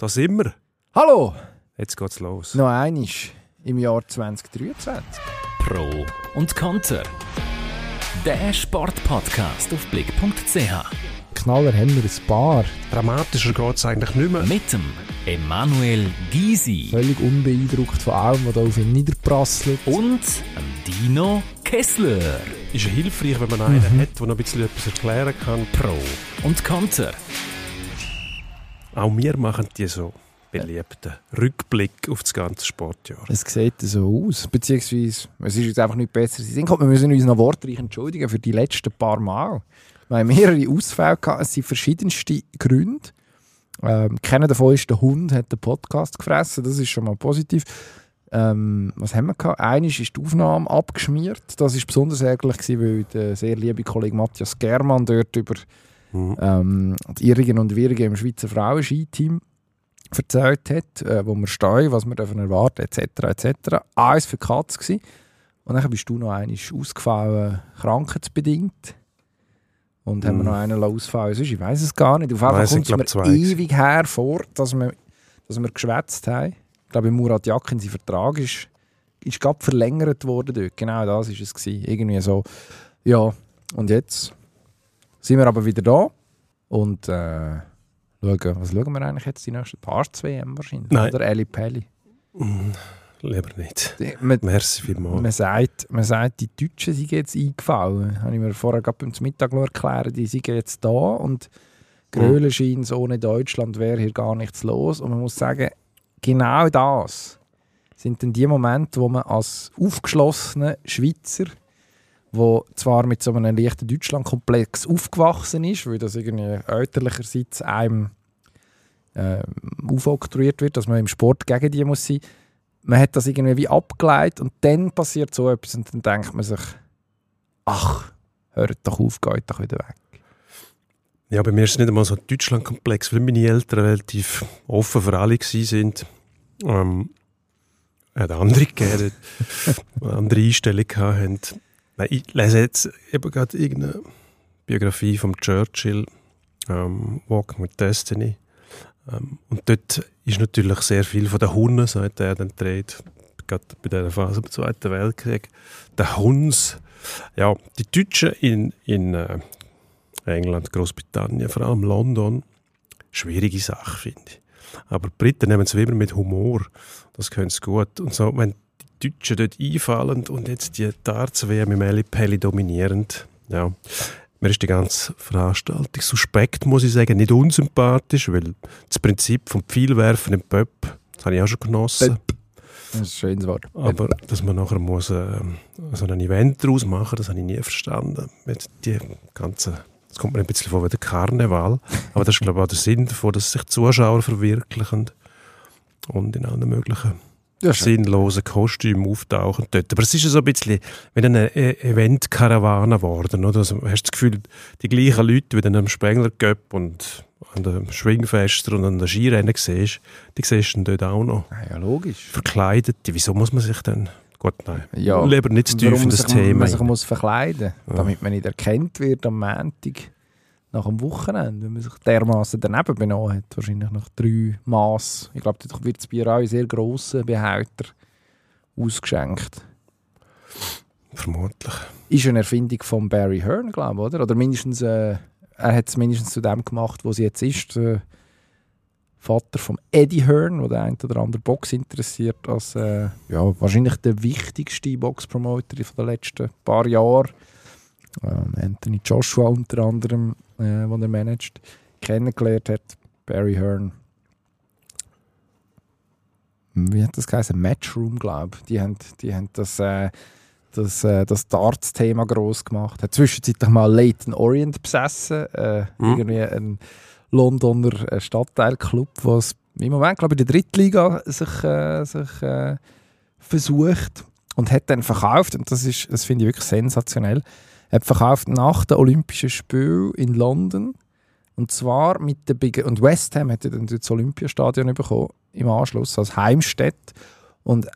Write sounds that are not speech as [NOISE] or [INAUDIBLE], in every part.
Da sind wir. Hallo! Jetzt geht's los. Noch einisch im Jahr 2023. Pro und Konter. Der Sportpodcast auf blick.ch. Knaller haben wir ein paar. Dramatischer geht's eigentlich nicht mehr. Mit dem Emanuel Gysi Völlig unbeeindruckt von allem, was da auf ihn niederprasselt. und dem Dino Kessler. Ist ja hilfreich, wenn man einen hat, der noch ein bisschen etwas erklären kann. Pro und Konter. Auch wir machen die so beliebten Rückblick auf das ganze Sportjahr. Es sieht so aus. Beziehungsweise, es ist jetzt einfach nicht besser. Sie sind, wir müssen uns noch wortreich entschuldigen für die letzten paar Mal. Wir haben mehrere Ausfälle gehabt. Es sind verschiedenste Gründe. Ähm, keiner davon ist, der Hund hat den Podcast gefressen. Das ist schon mal positiv. Ähm, was haben wir gehabt? Eines ist die Aufnahme abgeschmiert. Das ist besonders ärgerlich weil der sehr liebe Kollege Matthias Germann dort über Mhm. ähm, die Irrigen und Wirrigen im Schweizer Frauenskiteam erzählt hat, äh, wo wir stehen, was wir dürfen erwarten, etc. etc. Alles für Katz gewesen. Und dann bist du noch einmal ausgefallen, krankheitsbedingt. Und haben wir Mhm. noch einen ausfallen sonst, ich weiß es gar nicht. Auf ich kommt es mir zwei ewig her vor, dass wir, dass wir geschwätzt haben. Ich glaube, Murat Yakin, sein Vertrag ist, ist gerade verlängert worden dort. Genau das war es. Gewesen. Irgendwie so. Ja, und jetzt sind wir aber wieder da und äh, schauen, was schauen wir eigentlich jetzt die nächsten Parts WM wahrscheinlich? Nein. Oder Eli Pelli? Mhm. Lieber nicht. Die- Man, Merci vielmals. man, sagt, man sagt, die Deutschen sind jetzt eingefallen. Habe ich mir vorher gerade beim Mittag erklärt. Die sind jetzt da und Gröle scheint es, ohne Deutschland wäre hier gar nichts los. Und man muss sagen, genau das sind dann die Momente, wo man als aufgeschlossener Schweizer, wo zwar mit so einem leichten Deutschlandkomplex aufgewachsen ist, weil das irgendwie elterlicherseits einem äh, aufoktroyiert wird, dass man im Sport gegen die muss sein. Man hat das irgendwie wie abgeleitet und dann passiert so etwas und dann denkt man sich, ach, hört doch auf, geht doch wieder weg. Ja, bei mir ist es nicht einmal so ein Deutschlandkomplex, weil meine Eltern relativ offen für alle waren. Ähm, hat andere gegeben, andere Einstellung hatten. Nein, ich lese jetzt eben gerade irgendeine Biografie von Churchill, ähm, Walking with Destiny. Ähm, und dort ist natürlich sehr viel von den Hunden, sagt er dann dreht, gerade bei dieser Phase im Zweiten Weltkrieg. Der Huns, ja, die Deutschen in, in äh, England, Großbritannien, vor allem London, schwierige Sache, finde ich. Aber die Briten nehmen es immer mit Humor. Das können sie gut. Und so, wenn Deutschen dort einfallen und jetzt die Darts-WM im Eli Pelli dominierend, ja, mir ist die ganze Veranstaltung suspekt, muss ich sagen, nicht unsympathisch, weil das Prinzip vom Pfeilwerfen im Pöpp, das habe ich auch schon genossen. Das ist ein schönes Wort. Aber dass man nachher muss, äh, so ein Event daraus machen das habe ich nie verstanden. Mit die ganzen, das kommt mir ein bisschen vor wie der Karneval. Aber das ist, glaube ich, auch der Sinn davon, dass sich Zuschauer verwirklichen und in allen möglichen Ja, sinnlosen Kostümen auftauchen dort. Aber es ist ja so ein bisschen wie eine E- Event-Karawane geworden. Oder? Also, hast du das Gefühl, die gleichen Leute, wie du am Spengler und an den Schwingfester und an den Skirennen siehst, die siehst du dann dort auch noch Ja, logisch. verkleidet. Wieso muss man sich denn... Gut, nein. Ja, Lieber nicht zu tief in das Thema. man sich muss verkleiden Ja. damit man nicht erkannt wird am Montag nach dem Wochenende, wenn man sich dermaßen daneben benommen hat. Wahrscheinlich nach drei Maß. Ich glaube, dort wird das Bier auch in sehr grossen Behälter ausgeschenkt. Vermutlich. Ist eine Erfindung von Barry Hearn, glaube ich, oder? Oder mindestens, äh, er hat es mindestens zu dem gemacht, wo sie jetzt ist. Der Vater von Eddie Hearn, der der ein oder andere Box interessiert, als äh, ja, wahrscheinlich der wichtigste Boxpromoter den letzten paar Jahren. Ähm, Anthony Joshua unter anderem, äh, den er managt, kennengelernt hat. Barry Hearn. Wie hat das geheißen? Matchroom, glaube ich. Die haben, die haben das, äh, das, äh, das Darts-Thema gross gemacht. Hat zwischenzeitlich mal Leighton Orient besessen. Äh, Mhm. Irgendwie ein Londoner äh, Stadtteilclub, was im Moment, glaube ich, in der Drittliga sich, äh, sich äh, versucht und hat dann verkauft. Und das, ist, das finde ich wirklich sensationell. Hat verkauft nach den Olympischen Spielen in London. Und zwar mit der Big und West Ham hat dann das Olympiastadion bekommen im Anschluss als Heimstätte. Und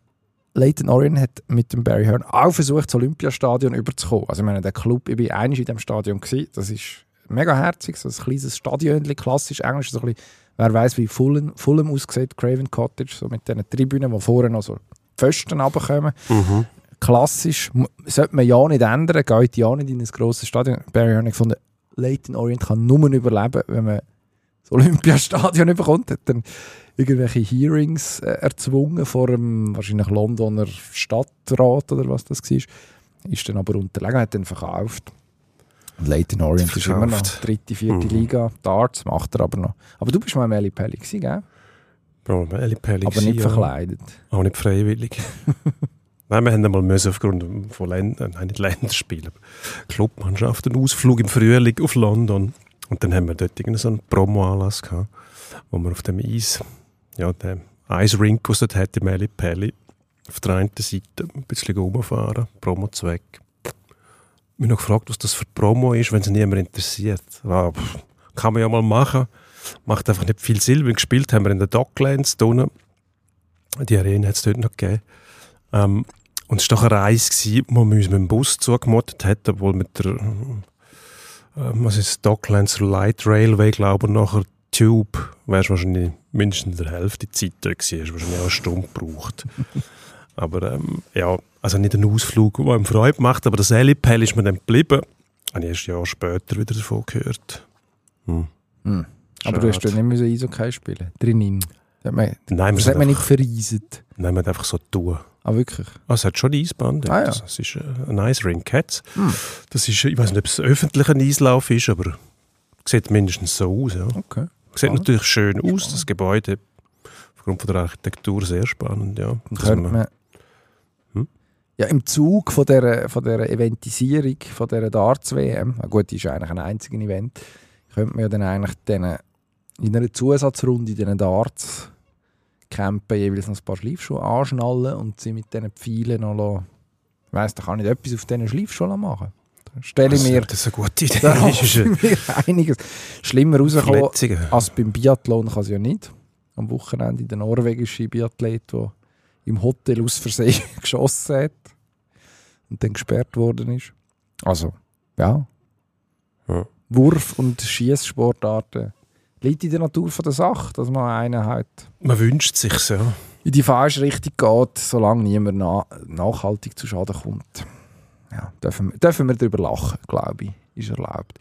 Leighton Orient hat mit dem Barry Hearn auch versucht, das Olympiastadion überzukommen. Also ich meine, der Club, ich war einmal in diesem Stadion, gewesen, das ist mega herzig, so ein kleines Stadion, klassisch englisch, so ein bisschen, wer weiß wie Fulham, Fulham aussieht, Craven Cottage, so mit diesen Tribünen, wo vorne noch so Pfosten runterkommen. Mhm. Klassisch, sollte man ja nicht ändern, geht ja nicht in ein grosses Stadion. Barry ich gefunden, Leighton Orient kann nur überleben, wenn man das Olympiastadion [LAUGHS] bekommt, hat dann irgendwelche Hearings äh, erzwungen vor dem wahrscheinlich Londoner Stadtrat oder was das war. Ist dann aber unterlegen, hat dann verkauft. Und Leighton Orient ist immer noch dritte, vierte Mhm. Liga. Darts macht er aber noch. Aber du bist mal im Eli Pelli gell? Bro, Eli Pelli Aber nicht ja. verkleidet. Auch nicht freiwillig. [LAUGHS] Nein, wir haben einmal müssen aufgrund von Ländern, nein, nicht Länderspielen, aber Clubmannschaft, einen Ausflug im Frühling auf London. Und dann haben wir dort irgendeinen Promo-Anlass gehabt, wo wir auf dem Eis, ja, dem Eisrink, was dort hat, im Eli Pelli, auf der einen Seite ein bisschen rumfahren, Promo-Zweck. Ich mich noch gefragt, was das für Promo ist, wenn es niemand interessiert. Ja, kann man ja mal machen. Macht einfach nicht viel Sinn. weil gespielt haben wir in der Docklands da unten. Die Arena hat es dort noch gegeben. Ähm, und es war doch eine Reise, gewesen, wo man uns mit dem Bus zugemottet hat, obwohl mit der, äh, was ist Docklands Light Railway, glaube ich, nachher Tube, wärst wahrscheinlich mindestens der Hälfte Zeit dort gewesen, hast wahrscheinlich auch eine Stunde gebraucht. [LAUGHS] aber ähm, ja, also nicht ein Ausflug, der ihm Freude macht, aber das Elipel ist mir dann geblieben. Habe ich erst Jahr später wieder davon gehört. Hm. Hm. Aber du hast ja nicht müssen Eishockey spielen Drinnen. Hat man, Nein, das hat man nicht einfach, verreiset. nein, wir haben einfach so tun. Ah, wirklich? Ah, es hat schon ein Eisbahn. dort. Ah, ja. Das ist äh, ein Eisrink. hat's. Hm. Das ist, ich weiß nicht, ob es ein öffentlicher Eislauf ist, aber sieht mindestens so aus. Ja. Okay. Sieht Spannend. natürlich schön aus, Spannend. das Gebäude. Aufgrund von der Architektur sehr spannend, ja. Könnte man- man, Hm? ja, im Zug von dieser, von dieser Eventisierung, von dieser Darts-WM, gut, die ist eigentlich ein einziges Event, könnte man ja dann eigentlich denen, in einer Zusatzrunde in diesen Darts campen jeweils noch ein paar Schleifschuhe anschnallen und sie mit diesen Pfeilen noch. Ich weiss, da kann ich etwas auf diesen Schleifschuhen machen. Da stelle das, mir, das ist eine gute Idee. [LAUGHS] da mir einiges schlimmer rauskommen Verletzungen. als beim Biathlon kann es ja nicht. Am Wochenende der norwegische Biathlet, der im Hotel aus Versehen [LAUGHS] geschossen hat und dann gesperrt worden ist. Also, ja. Ja. Wurf- und Schießsportarten liegt in der Natur von der Sache, dass man einen halt Man wünscht sich ja. in die falsche Richtung geht, solange niemand na nachhaltig zu Schaden kommt. Ja, dürfen, wir- dürfen wir darüber lachen, glaube ich. Ist erlaubt.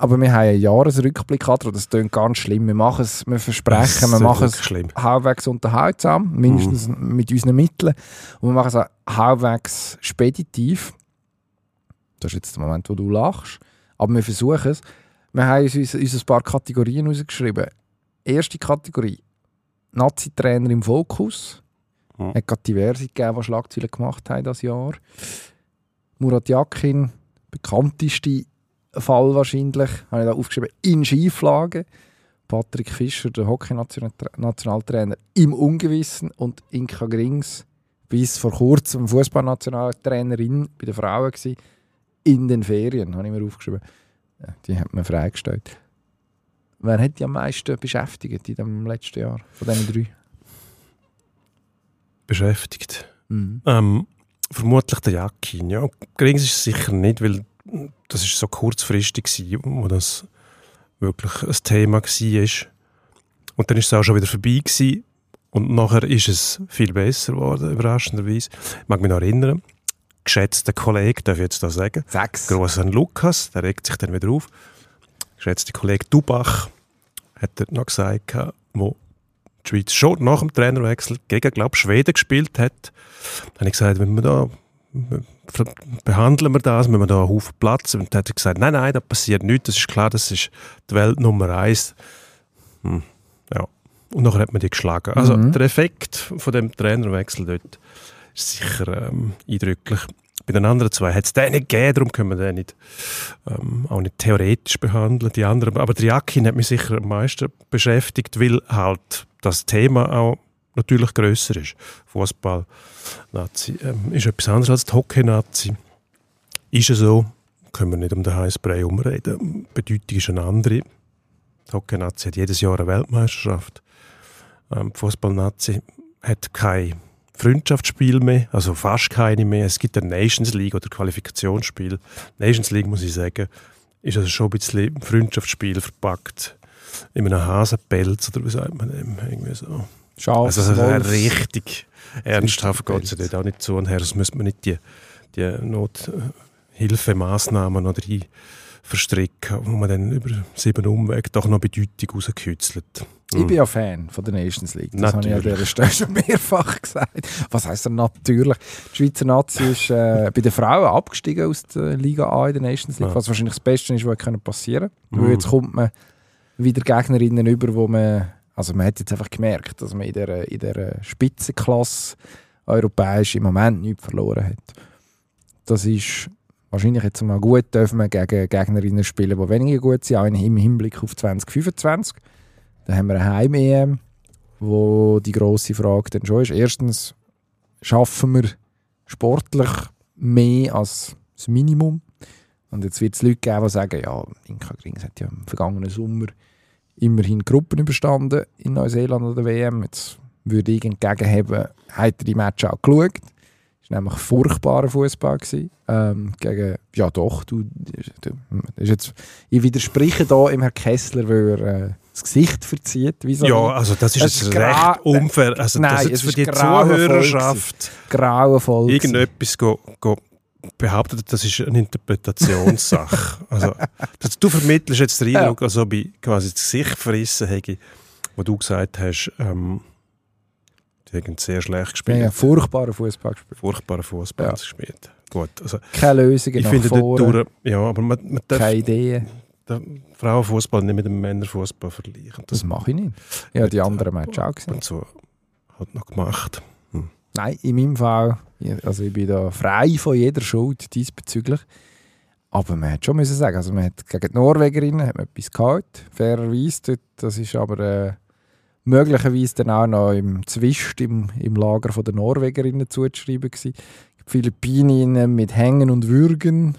Aber wir haben einen Jahresrückblick und das klingt ganz schlimm. Wir machen es, wir versprechen, wir machen es schlimm. halbwegs unterhaltsam, mindestens mit unseren Mitteln. Und wir machen es auch halbwegs speditiv. Das ist jetzt der Moment, wo du lachst. Aber wir versuchen es. Wir haben uns, uns, ein paar Kategorien rausgeschrieben. Erste Kategorie: Nazi-Trainer im Fokus. Mhm. Es hat diverse gegeben, die Schlagzeilen gemacht haben das Jahr. Murat Yakin, bekannteste Fall wahrscheinlich, habe ich da aufgeschrieben, in Schieflage. Patrick Fischer, der Hockey-Nationaltrainer, im Ungewissen und Inka Grings, bis vor kurzem Fußballnationaltrainerin bei den Frauen gewesen, in den Ferien, habe ich mir aufgeschrieben. Ja, die hat man freigestellt. Wer hat die am meisten beschäftigt in dem letzten Jahr, von diesen drei? Beschäftigt. Mhm. Ähm, vermutlich der Jakin. Ja. Grings ist es sicher nicht, weil das ist so kurzfristig war, wo das wirklich ein Thema war. Und dann ist es auch schon wieder vorbei gewesen. Und nachher ist es viel besser geworden, überraschenderweise. Ich mag mich noch erinnern, geschätzter Kollege, darf ich jetzt da sagen, Sechs. An Lukas, der regt sich dann wieder auf. Geschätzter Kollege Dubach hat dort noch gesagt, wo die Schweiz schon nach dem Trainerwechsel gegen, glaube Schweden gespielt hat. Da habe ich gesagt, wenn wir da behandeln wir das, wenn wir da einen Haufen Platz und dann hat er gesagt, nein, nein, da passiert nichts, das ist klar, das ist die Welt Nummer eins. Hm, ja. Und nachher hat man die geschlagen. Also Mhm. der Effekt von dem Trainerwechsel dort ist sicher ähm, eindrücklich. Bei den anderen zwei hat es den nicht gegeben, darum können wir den nicht, ähm, auch nicht theoretisch behandeln. Die anderen, aber der Jakin hat mich sicher am meisten beschäftigt, weil halt das Thema auch natürlich grösser ist. Fußball, Nazi, ähm, ist etwas anderes als Hockey-Nazi. Ist es so, können wir nicht um den Heißbrei umreden. Die Bedeutung ist eine andere. Die Hockey-Nazi hat jedes Jahr eine Weltmeisterschaft. Ähm, Fußball-Nazi hat kein Freundschaftsspiel mehr, also fast keine mehr. Es gibt eine Nations League oder Qualifikationsspiel. Nations League, muss ich sagen, ist also schon ein bisschen Freundschaftsspiel verpackt. In einem Hasenpelz oder wie sagt man dem? Irgendwie so. Schafs, Also, also richtig ernsthaft geht es Pelz. dort auch nicht zu und her. Das müsste man nicht die, die Nothilfemaßnahmen oder die verstricken, wo man dann über sieben Umwege doch noch Bedeutung rauskützelt. Ich bin ja Fan von der Nations League. Das habe ich an Natürlich. dieser Stelle schon mehrfach [LAUGHS] gesagt. Was heisst denn natürlich? Die Schweizer Nazi ist äh, bei den Frauen abgestiegen aus der Liga A in der Nations League, Ah. was wahrscheinlich das Beste ist, was passieren kann. Mhm. Weil jetzt kommt man wieder Gegnerinnen über, wo man, also man hat jetzt einfach gemerkt, dass man in der, in der Spitzenklasse europäisch im Moment nichts verloren hat. Das ist wahrscheinlich jetzt mal gut, dürfen wir gegen Gegnerinnen spielen, die weniger gut sind, auch im Hinblick auf 2025. Dann haben wir eine Heim-EM, wo die grosse Frage dann schon ist. Erstens, schaffen wir sportlich mehr als das Minimum? Und jetzt wird es Leute geben, die sagen, ja, Inka Grings hat ja im vergangenen Sommer immerhin Gruppen überstanden in Neuseeland oder der WM. Jetzt würde ich entgegenhaben, hat er die Match auch geschaut? War nämlich furchtbarer Fußball. gewesen. Ähm, gegen, ja doch, du, du, ist jetzt, ich widerspreche da im Herrn Kessler, weil er äh, das Gesicht verzieht. Wie so Ja, also das ist Es jetzt recht unfair. Also Nein, das jetzt für ist die Zuhörerschaft grauenvoll. irgendetwas go, go behauptet, das ist eine Interpretationssache. [LAUGHS] also, das, du vermittelst jetzt den Eindruck, als ob ich quasi das Gesicht verrissen hätte, wo du gesagt hast, ähm, die haben sehr schlecht gespielt, einen furchtbaren Fußball gespielt. furchtbaren Fußball Ja. gespielt. Gut, also Keine Lösungen ich finde, vorne, ja, aber man, man darf keine Ideen. Frauenfußball nicht mit dem Männerfußball vergleichen. Das mache ich nicht. Ja, die anderen Matches auch gesehen. und so hat noch gemacht. Nein, in meinem Fall, ja, also ich bin da frei von jeder Schuld diesbezüglich. Aber man hat schon müssen sagen, also man hat gegen die Norwegerinnen hat man etwas gehabt, fairerweise. Das ist aber äh, möglicherweise dann auch noch im Zwist im, im Lager von der Norwegerinnen zuzuschreiben gewesen. Die Philippinen mit Hängen und Würgen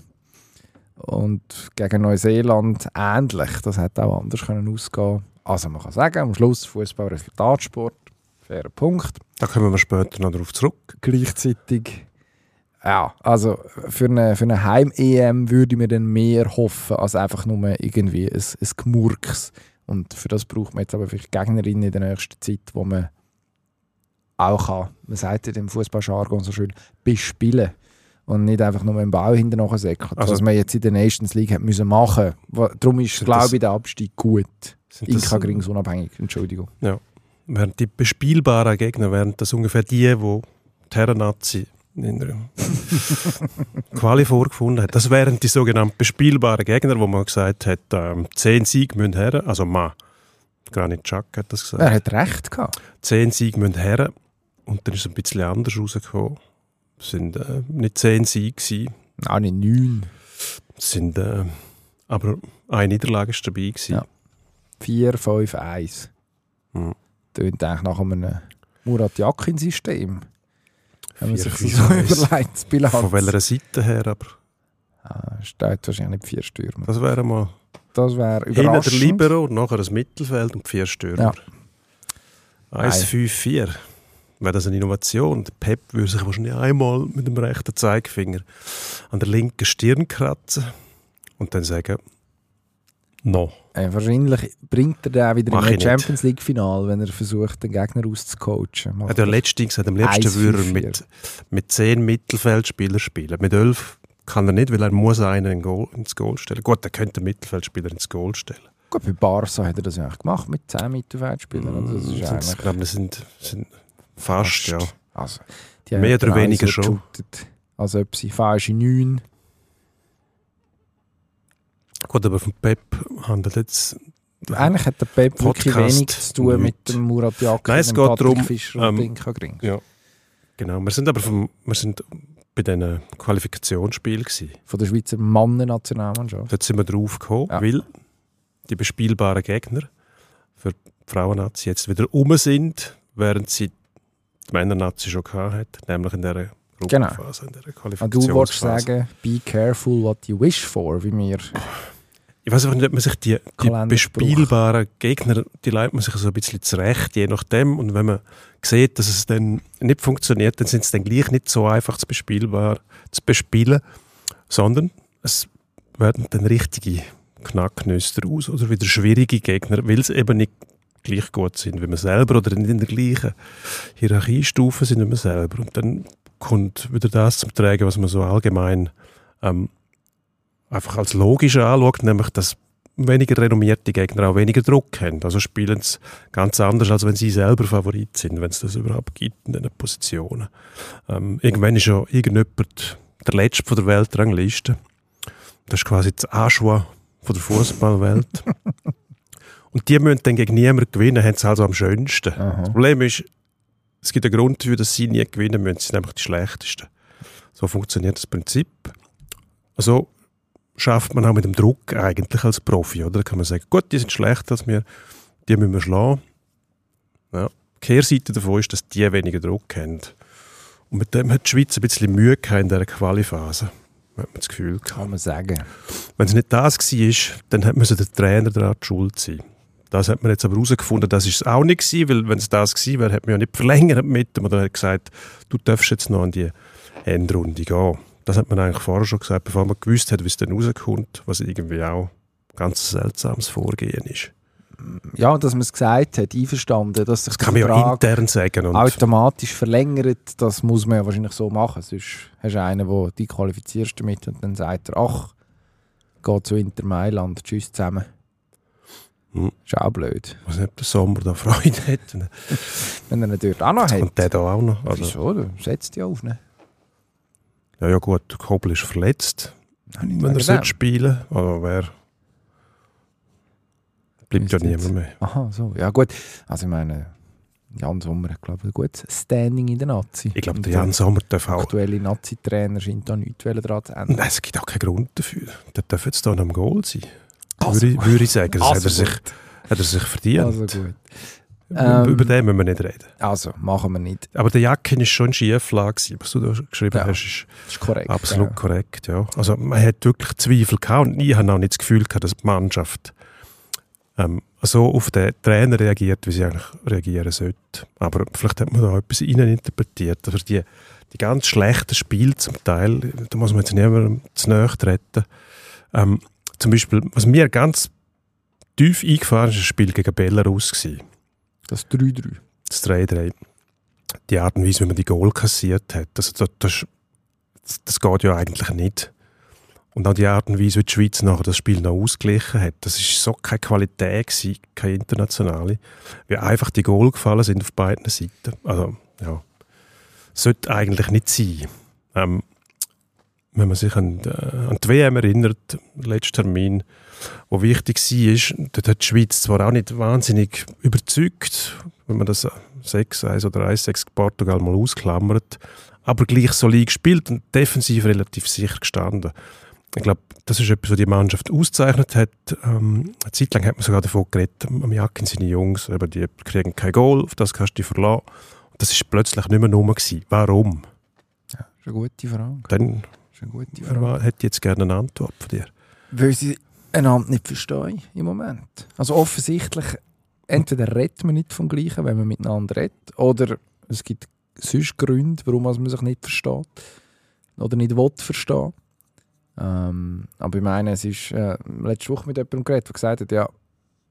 und gegen Neuseeland ähnlich. Das hätte auch anders können ausgehen. Also man kann sagen, am Schluss Fußball Resultatsport, fairer Punkt Da kommen wir später noch darauf zurück. gleichzeitig. Ja, also für eine, für eine Heim-EM würde ich mir dann mehr hoffen, als einfach nur irgendwie ein, ein Gemurks. Und für das braucht man jetzt aber vielleicht Gegnerinnen in der nächsten Zeit, wo man auch kann, man sagt ja im Fußballjargon so schön, bespielen. Und nicht einfach nur im Bau hinterher säckert, Also- was man jetzt in der Nations League hat müssen machen. Darum ist, glaube ich, der Abstieg gut. Inka Grings unabhängig, Entschuldigung. wären die bespielbaren Gegner, wären das ungefähr die, wo die Herren-Nazi in der [LAUGHS] Quali vorgefunden hat. Das wären die sogenannten bespielbaren Gegner, wo man gesagt hat, ähm, zehn Siege müssen her, also man, Granit Xhaka hat das gesagt, Er hat recht gehabt. zehn Siege müssen her und dann ist es ein bisschen anders rausgekommen. Es sind äh, nicht zehn Siege gewesen, Auch nicht neun. es sind äh, aber eine Niederlage ist dabei gewesen. Ja. 4, 5, 1. Mhm. Tönt eigentlich nach einem Murat Yakin-System. Man Vier, sich so überlegt, das Bilanz. Von welcher Seite her, aber Ah, steht wahrscheinlich vier Stürmer. das wäre mal Das wäre Hinten der überraschend. Libero, nachher das Mittelfeld und vier Stürmer. Ja. 1-5-4. Wäre das eine Innovation? Der Pep würde sich wahrscheinlich einmal mit dem rechten Zeigefinger an der linken Stirn kratzen und dann sagen, no. Äh, wahrscheinlich bringt er den wieder Mach nicht. Champions League-Final, wenn er versucht, den Gegner auszucoachen. Macht hat ja er- letztens gesagt, am liebsten 1-5-4. würde er mit, mit zehn Mittelfeldspielern spielen. Mit elf kann er nicht, weil er muss einen in Goal, ins Goal stellen. Gut, er könnte einen Mittelfeldspieler ins Goal stellen. Gut, bei Barca hat er das ja eigentlich gemacht, mit 10 Mittelfeldspielern. Also das ist eigentlich ich glaube, das sind, sind fast, ja. Also, Mehr oder weniger so schon. geshootet, Als ob sie falsche 9. Gut, aber vom Pep handelt jetzt Eigentlich hat der Pep wirklich Podcast wenig zu tun mit nicht. dem Murat Yakin, Nein, es dem geht Patrick darum, Fischer und ähm, Inka Grings. Ja. Genau, wir sind aber vom, wir sind bei diesen Qualifikationsspielen gewesen. Von der Schweizer Mannen-Nationalmannschaft. Dort sind wir drauf gekommen, Ja. weil die bespielbaren Gegner für die Frauen-Nazi jetzt wieder um sind, während sie die Männer-Nazi schon gehabt hat, nämlich in dieser Gruppenphase, in dieser Und Qualifikationsphase. du wolltest sagen, be careful what you wish for, wie mir. Ich weiß einfach nicht, ob man sich die, die bespielbaren Gegner, die leitet man sich so ein bisschen zurecht, je nachdem. Und wenn man sieht, dass es dann nicht funktioniert, dann sind es dann gleich nicht so einfach zu bespielbar zu bespielen, sondern es werden dann richtige Knacknüster aus oder wieder schwierige Gegner, weil sie eben nicht gleich gut sind wie man selber oder nicht in der gleichen Hierarchiestufe sind wie man selber. Und dann kommt wieder das zum Tragen, was man so allgemein ähm, einfach als logisch anschaut, nämlich dass weniger renommierte Gegner auch weniger Druck haben. Also spielen sie ganz anders, als wenn sie selber Favorit sind, wenn es das überhaupt gibt in diesen Positionen. Ähm, irgendwann ist ja irgendjemand der Letzte von der Weltrangliste. Das ist quasi das Aschwa von der Fußballwelt. [LAUGHS] Und die müssen dann gegen niemanden gewinnen, haben sie also am schönsten. Aha. Das Problem ist, es gibt einen Grund dafür, dass sie nie gewinnen müssen. Sie sind einfach die Schlechtesten. So funktioniert das Prinzip. Also schafft man auch mit dem Druck eigentlich als Profi, oder? Da kann man sagen, gut, die sind schlechter als wir, die müssen wir schlagen. Ja. Die Kehrseite davon ist, dass die weniger Druck haben. Und mit dem hat die Schweiz ein bisschen Mühe gehabt in dieser Qualiphase. Hat man das Gefühl gehabt. Kann man sagen. Wenn es nicht das war, dann hat- müsse der Trainer daran schuld sein. Das hat man jetzt aber herausgefunden, das ist es auch nicht gewesen, weil wenn es das gewesen wäre, hat man ja nicht verlängert mit ihm oder hat gesagt, du darfst jetzt noch an die Endrunde gehen. Das hat man eigentlich vorher schon gesagt, bevor man gewusst hat, wie es dann rauskommt, was irgendwie auch ein ganz seltsames Vorgehen ist. Ja, dass man es gesagt hat, einverstanden, dass sich Das kann man ja intern sagen. Und automatisch verlängert, das muss man ja wahrscheinlich so machen. Sonst hast du einen, der die qualifizierst damit und dann sagt er, ach, geh zu Inter Mailand, tschüss zusammen. Hm. Ist auch blöd. weiß nicht, ob der Sommer da Freude hat. [LAUGHS] Wenn er ihn dort auch noch hat. Und der da auch noch. Also, Wieso? Du setzt die auf. Ne? Ja, ja gut, Kobel ist verletzt, nicht wenn er sollte dem. spielen Aber wer... Bleibt ja niemand mehr. Aha, so. Ja gut. Also ich meine, Jan Sommer hat glaube ich ein gutes Standing in der Nazi. Ich glaube, der Jan Sommer darf auch aktuelle Nazi-Trainer scheint da nichts daran zu ändern. Nein, es gibt auch keinen Grund dafür. Der darf jetzt hier noch am Goal sein. Also würde, ich, würde ich sagen. Das hat, er Also sich, hat er sich verdient. Also gut. Über- Ähm, Über den müssen wir nicht reden. Also, machen wir nicht. Aber der Jacken ist schon Schieflage. Was du da geschrieben Ja. hast, ist ist korrekt. absolut korrekt. Ja. Also man hat wirklich Zweifel gehabt und ich habe auch nicht das Gefühl gehabt, dass die Mannschaft ähm, so auf den Trainer reagiert, wie sie eigentlich reagieren sollte. Aber vielleicht hat man da etwas interpretiert. Also die, die ganz schlechten Spiele zum Teil, da muss man jetzt niemandem zu nahe treten. Ähm, zum Beispiel, was mir ganz tief eingefahren ist, ist das Spiel gegen Belarus gewesen. Das 3-3. Das 3-3. Die Art und Weise, wie man die Goal kassiert hat, also das, das, das, das geht ja eigentlich nicht. Und auch die Art und Weise, wie die Schweiz nachher das Spiel noch ausgeglichen hat, das ist so keine Qualität gewesen, keine internationale, wie einfach die Goal gefallen sind auf beiden Seiten. Also, ja, sollte eigentlich nicht sein. Ähm, wenn man sich an, die- an die WM erinnert, der letzte Termin, wo wichtig war, dort hat die Schweiz zwar auch nicht wahnsinnig überzeugt, wenn man das 6-1 oder 1-6 Portugal mal ausklammert, aber gleich solid gespielt und defensiv relativ sicher gestanden. Ich glaube, das ist etwas, was die Mannschaft auszeichnet hat. Ähm, eine Zeit lang hat man sogar davon geredet, am Jacken seine Jungs, eben, die kriegen kein Goal, auf das kannst du dich verlassen. Und das ist plötzlich nicht mehr rum. Warum? Das ist eine gute Frage. Dann ist eine gute Frage. hätte ich jetzt gerne eine Antwort von dir. Weil sie einander nicht verstehen im Moment. Also offensichtlich, entweder redet man nicht vom Gleichen, wenn man miteinander redet, oder es gibt sonst Gründe, warum man sich nicht versteht oder nicht will verstehen. Ähm, aber ich meine, es ist äh, letzte Woche mit jemandem geredet, der gesagt hat, ja,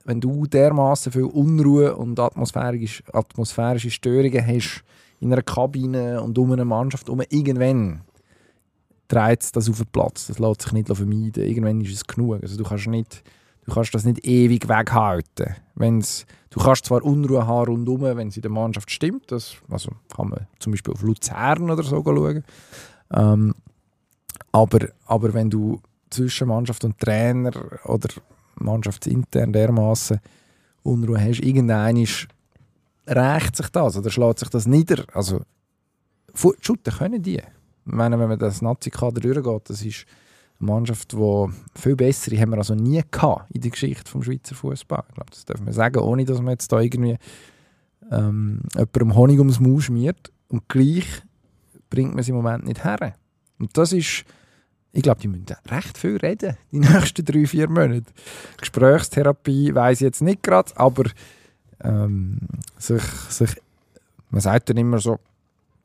wenn du dermaßen viel Unruhe und atmosphärische, atmosphärische Störungen hast in einer Kabine und um eine Mannschaft um irgendwann dreht das auf den Platz. Das lässt sich nicht vermeiden. Irgendwann ist es genug. Also du kannst nicht, du kannst das nicht ewig weghalten. Wenn's, du kannst zwar Unruhe haben rundherum, wenn es in der Mannschaft stimmt. Das also kann man zum Beispiel auf Luzern oder so schauen. Ähm, aber, aber wenn du zwischen Mannschaft und Trainer oder mannschaftsintern dermaßen Unruhe hast, irgendein rächt sich das oder schlägt sich das nieder. Also shooten können die. Meine, wenn man das Nazi-Kader durchgeht, das ist eine Mannschaft, die viel bessere haben wir also nie gehabt in der Geschichte des Schweizer Fußball. Ich glaube, das darf man sagen, ohne dass man jetzt da irgendwie ähm, jemandem Honig ums Maul schmiert. Und gleich bringt man sie im Moment nicht her. Und das ist, ich glaube, die müssen recht viel reden, die nächsten drei, vier Monate. Gesprächstherapie weiß ich jetzt nicht gerade, aber ähm, sich, sich, man sagt dann immer so,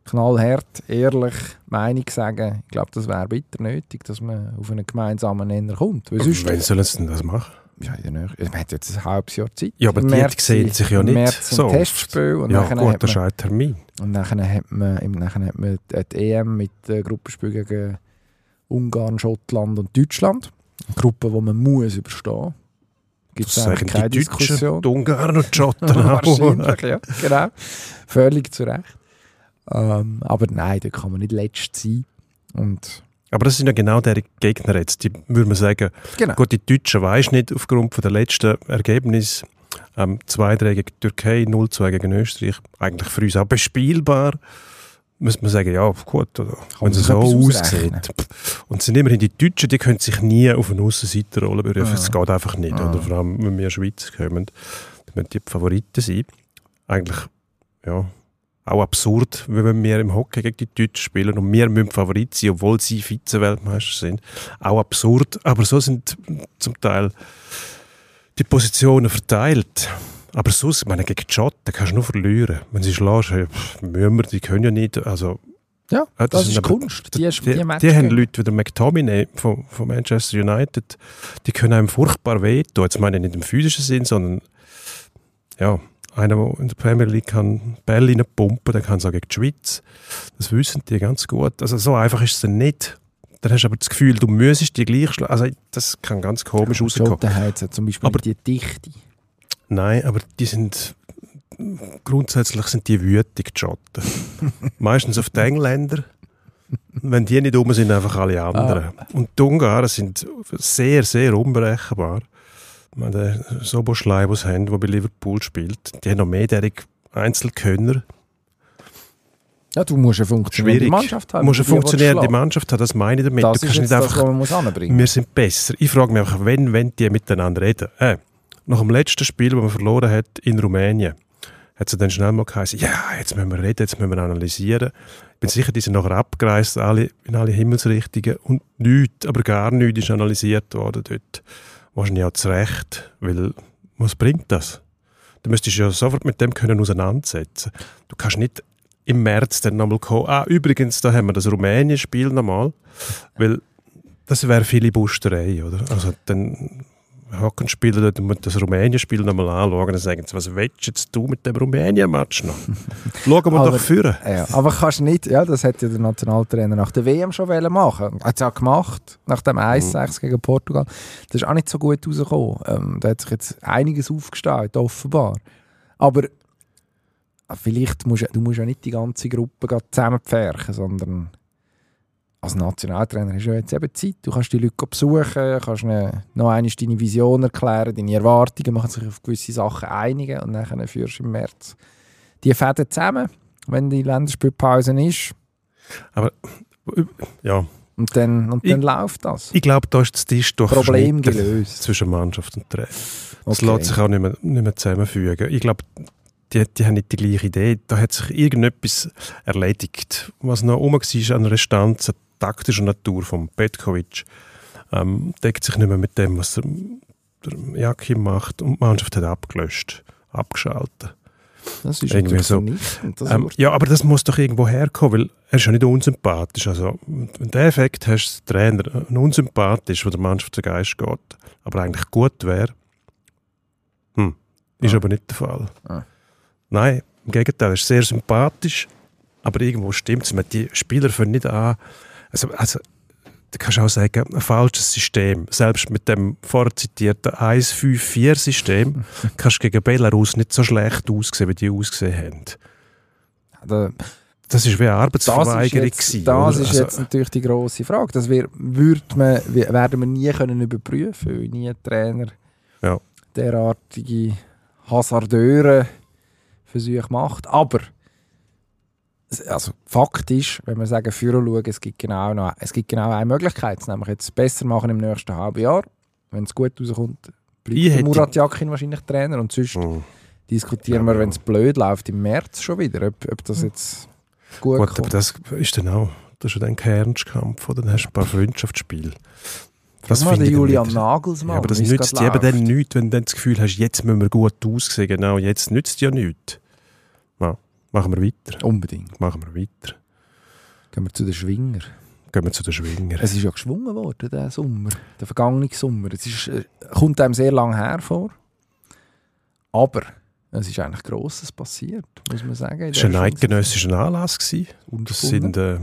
knallhart, ehrlich Meinung sagen, ich glaube, das wäre bitter nötig, dass man auf einen gemeinsamen Nenner kommt. Weil sonst, Wann sollen sie denn das machen? ja, ja, nicht. man hat jetzt ein halbes Jahr Zeit. Ja, aber die März sehen sich ja nicht März so. Testspiel und Ja gut, das ist ein Termin. und nachher hat man, nachher hat man die EM mit äh, Gruppenspiel gegen Ungarn, Schottland und Deutschland. Eine Gruppe, die man muss überstehen. Gibt es eigentlich keine die Deutschen, Diskussion. die Ungarn und Schotten. [LAUGHS] Wahrscheinlich, ja. Genau. Völlig zu Recht. Ähm, aber nein, da kann man nicht letzt sein. Und Aber das sind ja genau die Gegner jetzt. Die würde man sagen, genau. gut, die Deutschen weisst nicht aufgrund von der letzten Ergebnis ähm, 2-3 gegen Türkei, 0-2 gegen Österreich, eigentlich für uns auch bespielbar. Muss man sagen, ja, gut, oder, wenn es so aussieht. Und es sind immerhin die Deutschen, die können sich nie auf eine Aussenseiterrolle berufen. Ah. Es geht einfach nicht. Ah. Oder vor allem, wenn wir in die Schweiz kommen, dann müssen die Favoriten sein. Eigentlich, ja, auch absurd, wenn wir im Hockey gegen die Deutschen spielen und wir müssen Favorit sein, obwohl sie Vize-Weltmeister sind. Auch absurd, aber so sind zum Teil die Positionen verteilt. Aber sonst, ich meine, gegen die Schotten kannst du nur verlieren. Wenn sie schlägst, hey, müssen wir, die können ja nicht, also Ja, das, sind ist aber- Kunst. Die, ist, die, die, die, haben Leute wie der McTominay von, von Manchester United, die können einem furchtbar wehtun. Jetzt meine ich nicht im physischen Sinn, sondern ja, einer, der in der Premier League kann Bälle reinpumpen, der kann es auch gegen die Schweiz. Das wissen die ganz gut. Also so einfach ist es dann nicht. Dann hast du aber das Gefühl, du müsstest die gleich schlagen. Also das kann ganz komisch rauskommen. Schotten hat ja zum Beispiel Aber- die Dichte. Nein, aber die sind grundsätzlich sind die wütig, die Schotten. [LAUGHS] Meistens auf die Engländer. Wenn die nicht um sind, einfach alle anderen. Und die Ungarn sind sehr, sehr unberechenbar. Der Soboschlei, sie haben, der bei Liverpool spielt, die haben noch mehrjährige Einzelkönner. Ja, du musst eine funktionierende Schwierig. Mannschaft Du haben. musst eine funktionierende. Mannschaft haben, das meine ich damit. Das du ist kannst nicht das, einfach was man muss wir sind besser. Ich frage mich einfach, wenn, wenn die miteinander reden. Äh, nach dem letzten Spiel, das man verloren hat in Rumänien, hat sie dann schnell mal geheißen, ja, jetzt müssen wir reden, jetzt müssen wir analysieren. Ich bin sicher, die sind nachher abgereist alle, in alle Himmelsrichtungen und nichts, aber gar nichts ist analysiert worden dort. Wahrscheinlich auch zu Recht, weil was bringt das? Du müsstest ja sofort mit dem können auseinandersetzen. Du kannst nicht im März dann nochmal kommen, ah, übrigens, da haben wir das Rumänien-Spiel nochmal, weil das wäre Filibusterei, oder? Also dann hocken Spieler dort das Rumänien-Spiel nochmal anschauen und sagen, was willst jetzt du mit dem Rumänien-Match noch? [LAUGHS] Schauen wir Aber- doch führen. Ja, aber kannst nicht, ja, das hätte ja der Nationaltrainer nach der WM schon wollen machen. Hat es auch gemacht, nach dem 1-6 gegen Portugal. Das ist auch nicht so gut rausgekommen. Ähm, da hat sich jetzt einiges aufgestellt, offenbar. Aber ah, vielleicht musst du musst ja nicht die ganze Gruppe zusammenpferchen, sondern als Nationaltrainer hast du ja jetzt eben Zeit. Du kannst die Leute besuchen, kannst ihnen noch einmal deine Vision erklären, deine Erwartungen, machen sich auf gewisse Sachen einigen und dann führst du im März die Fäden zusammen, wenn die Länderspielpause ist. Ja, Und dann, und dann läuft das. ich glaube, da ist das Tisch durch Problem gelöst. zwischen Mannschaft und Trainer. Das Okay. lässt sich auch nicht mehr, nicht mehr zusammenfügen. Ich glaube, die, die haben nicht die gleiche Idee. Da hat sich irgendetwas erledigt. Was noch rum war an Restanz, taktischer Natur von Petkovic, ähm, deckt sich nicht mehr mit dem, was der, Jakim macht. Und die Mannschaft hat abgelöscht, abgeschaltet. Das ist Irgendwie so. vernichtend. Ähm, ja, aber das muss doch irgendwo herkommen, weil er ist ja nicht unsympathisch. Also, wenn du den Effekt hast, der Trainer ein unsympathisch, wo der Mannschaft der Geist geht, aber eigentlich gut wäre, hm, ist Ah. aber nicht der Fall. Ah. Nein, im Gegenteil, er ist sehr sympathisch, aber irgendwo stimmt es. Die Spieler fangen nicht an. Also, also da kannst du auch sagen, ein falsches System. Selbst mit dem vorzitierten 1-5-4-System [LAUGHS] kannst du gegen Belarus nicht so schlecht aussehen, wie die ausgesehen haben. Da- Das ist wie eine Das Arbeitsverweigerung. ist, jetzt, das ist Also, jetzt natürlich die grosse Frage. Das wir, würd man, werden wir nie können überprüfen weil nie ein Trainer Ja. derartige Hasardeure Versuche macht. Aber also Fakt ist, wenn wir sagen, Führer schauen, es gibt genau, noch, es gibt genau eine Möglichkeit, es nämlich jetzt besser machen im nächsten halben Jahr. Wenn es gut rauskommt, bleibt Murat Yakin wahrscheinlich Trainer und sonst hm. diskutieren wir, wenn es blöd läuft, im März schon wieder, ob, ob das jetzt gut, Gut, aber kommt. das ist dann auch das ist ja dann kein Ernstkampf, oder? dann hast du ein paar Freundschaftsspiele. Das mal finde Julian wieder- Nagelsmann. Ja, aber das nützt dir eben dann nichts, wenn du dann das Gefühl hast, jetzt müssen wir gut aussehen. Genau, jetzt nützt ja nichts. Machen wir weiter. Unbedingt. Machen wir weiter. Gehen wir zu den Schwinger. Gehen wir zu den Schwinger. Es ist ja geschwungen worden, der Sommer, der vergangene Sommer. Es ist, äh, kommt einem sehr lang her vor. Aber es ist eigentlich Grosses passiert, muss man sagen. Es war ein eidgenössischer Anlass. Gewesen. Das sind, äh,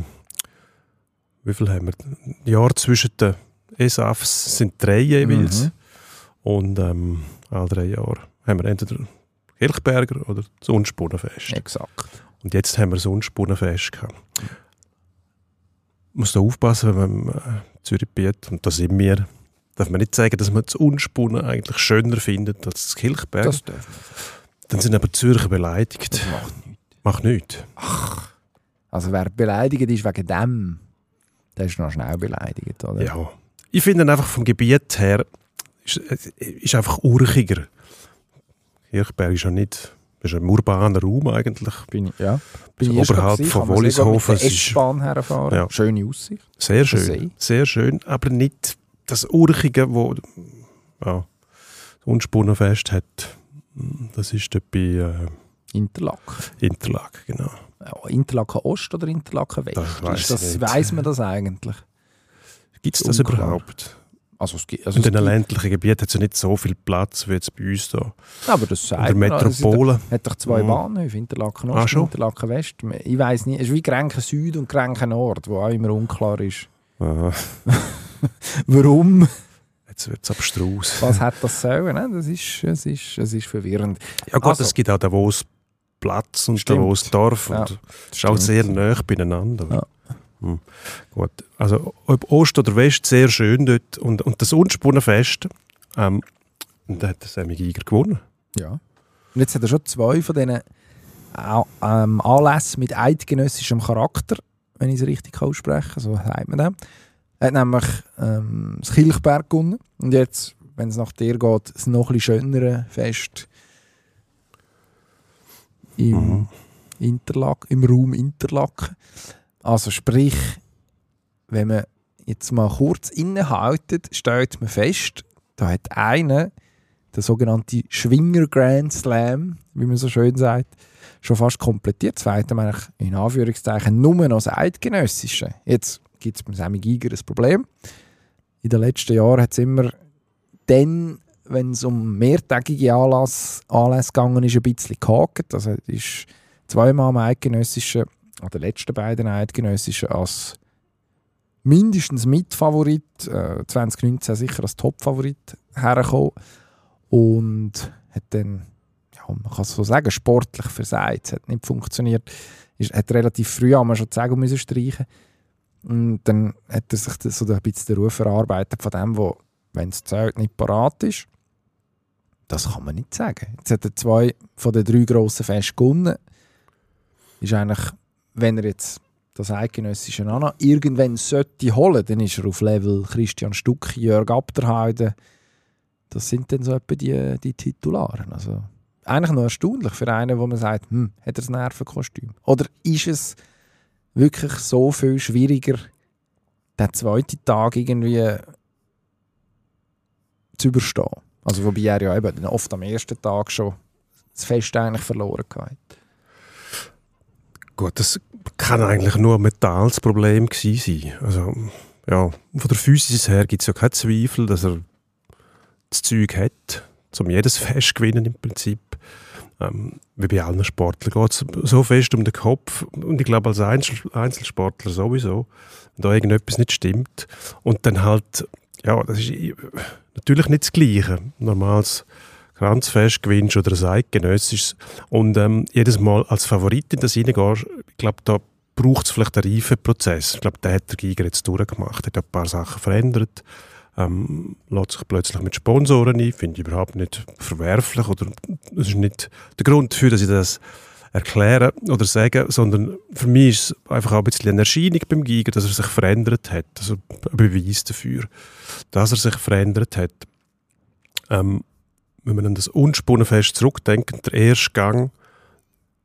wie viel haben wir? Jahr zwischen den ESAFs sind drei jeweils. Mhm. Und ähm, alle drei Jahre haben wir entweder Hilchberger oder das Unspunnenfest. Exakt. Und jetzt haben wir das Unspunnenfest gehabt. Man muss da aufpassen, wenn man äh, Zürich bietet, und da sind wir, darf man nicht sagen, dass man das Unspunnen eigentlich schöner findet als das Kilchberg. Das darf man. Dann sind aber Zürcher beleidigt. Das macht nichts. Macht nichts. Also wer beleidigt ist wegen dem, der ist noch schnell beleidigt, oder? Ja. Ich finde einfach vom Gebiet her, ist, ist einfach urchiger. Kirchberg ist ja nicht, ist ein urbaner Raum eigentlich. Bin ich, ja. Bin ich erst oberhalb gewesen, von Wollishofen, Mit der S-Bahn herfahren. Ja. Schöne Aussicht. Sehr schön. Sehr schön, aber nicht das Urchige, wo ja, das Unspunnenfest hat. Das ist dort bei äh, Interlaken. Interlaken, genau. Ja, Interlaken Ost oder Interlaken West? Das weiss das, weiss man das eigentlich? Gibt es das überhaupt? Also es gibt, also In den ländlichen Gebieten hat es ja nicht so viel Platz wie jetzt bei uns da. aber das In sagt der man. Also es Metropole. hat doch zwei Mhm. Bahnhöfe, Interlaken Ost Ah, und? Interlaken West. Ich weiß nicht, es ist wie Grenken Süd und Grenken Nord, wo auch immer unklar ist. [LAUGHS] Warum? jetzt wird es abstrus. Was hat das sollen? ne? Das ist, es ist, es ist verwirrend. Ja gut, Also. es gibt auch Davos Platz und. Davos Dorf. Ja, Und es ist auch sehr nah beieinander. Ja. Hm. Gut. Also ob Ost oder West, sehr schön dort. Und, und das Unspunnenfest, ähm, und da hat der Sammy Giger gewonnen. Ja. Und jetzt hat er schon zwei von diesen Au- ähm, Anlässen mit eidgenössischem Charakter, wenn ich es richtig aussprechen so sagt man das. Er hat nämlich ähm, das Kilchberg gewonnen. Und jetzt, wenn es nach dir geht, das noch ein bisschen schönere Fest im, Mhm. Interlaken, im Raum Interlaken. Also sprich, wenn man jetzt mal kurz innehaltet, stellt man fest, da hat einer, der sogenannte Schwinger Grand Slam, wie man so schön sagt, schon fast komplettiert. Das zweite eigentlich in Anführungszeichen nur noch das Eidgenössische. Jetzt gibt es beim Sammy Giger ein Problem. In den letzten Jahren hat es immer dann, wenn es um mehrtägige Anlass, Anlässe gegangen ist, ein bisschen gehakt. Also es ist zweimal am Eidgenössischen, an den letzten beiden Eidgenössischen, als mindestens Mitfavorit, äh, 2019 sicher als Topfavorit hergekommen und hat dann, ja, man kann es so sagen, sportlich versagt. Es hat nicht funktioniert. Ist, hat relativ früh einmal schon die müssen streichen und dann hat er sich so ein bisschen den Ruf erarbeitet von dem, wo, wenn das Zelt nicht parat ist, das kann man nicht sagen. Jetzt hat er zwei von den drei grossen Festen gewonnen. Ist eigentlich, wenn er jetzt das eidgenössische noch irgendwann sollte holen, dann ist er auf Level Christian Stuck, Jörg Abderheide. Das sind dann so etwa die, die Titularen. Also eigentlich noch erstaunlich für einen, wo man sagt, hm, hat er das Nervenkostüm? Oder ist es wirklich so viel schwieriger, den zweiten Tag irgendwie zu überstehen? Also wobei er ja eben oft am ersten Tag schon das Fest eigentlich verloren hat. Gut, das kann eigentlich nur ein mentales Problem sein. Also, ja, von der Physis her gibt es ja keinen Zweifel, dass er das Zeug hat, um jedes Fest zu gewinnen im Prinzip. Ähm, wie bei allen Sportlern geht es so fest um den Kopf und ich glaube als Einzel Einzelsportler sowieso, wenn da irgendetwas nicht stimmt und dann halt, ja, das ist natürlich nicht das Gleiche. Normales Kranzfest gewinnst oder ein eidgenössisches und ähm, jedes Mal als Favorit in das reingehst, ich glaube, da braucht es vielleicht einen Reifeprozess. Ich glaube, den hat der Giger jetzt durchgemacht, hat ein paar Sachen verändert, ähm, lässt sich plötzlich mit Sponsoren ein, finde ich überhaupt nicht verwerflich oder das ist nicht der Grund dafür, dass ich das erkläre oder sage, sondern für mich ist es einfach auch ein bisschen eine Erscheinung beim Giger, dass er sich verändert hat, also ein Beweis dafür, dass er sich verändert hat. Ähm, wenn man an das Unspunnenfest zurückdenkt, der erste Gang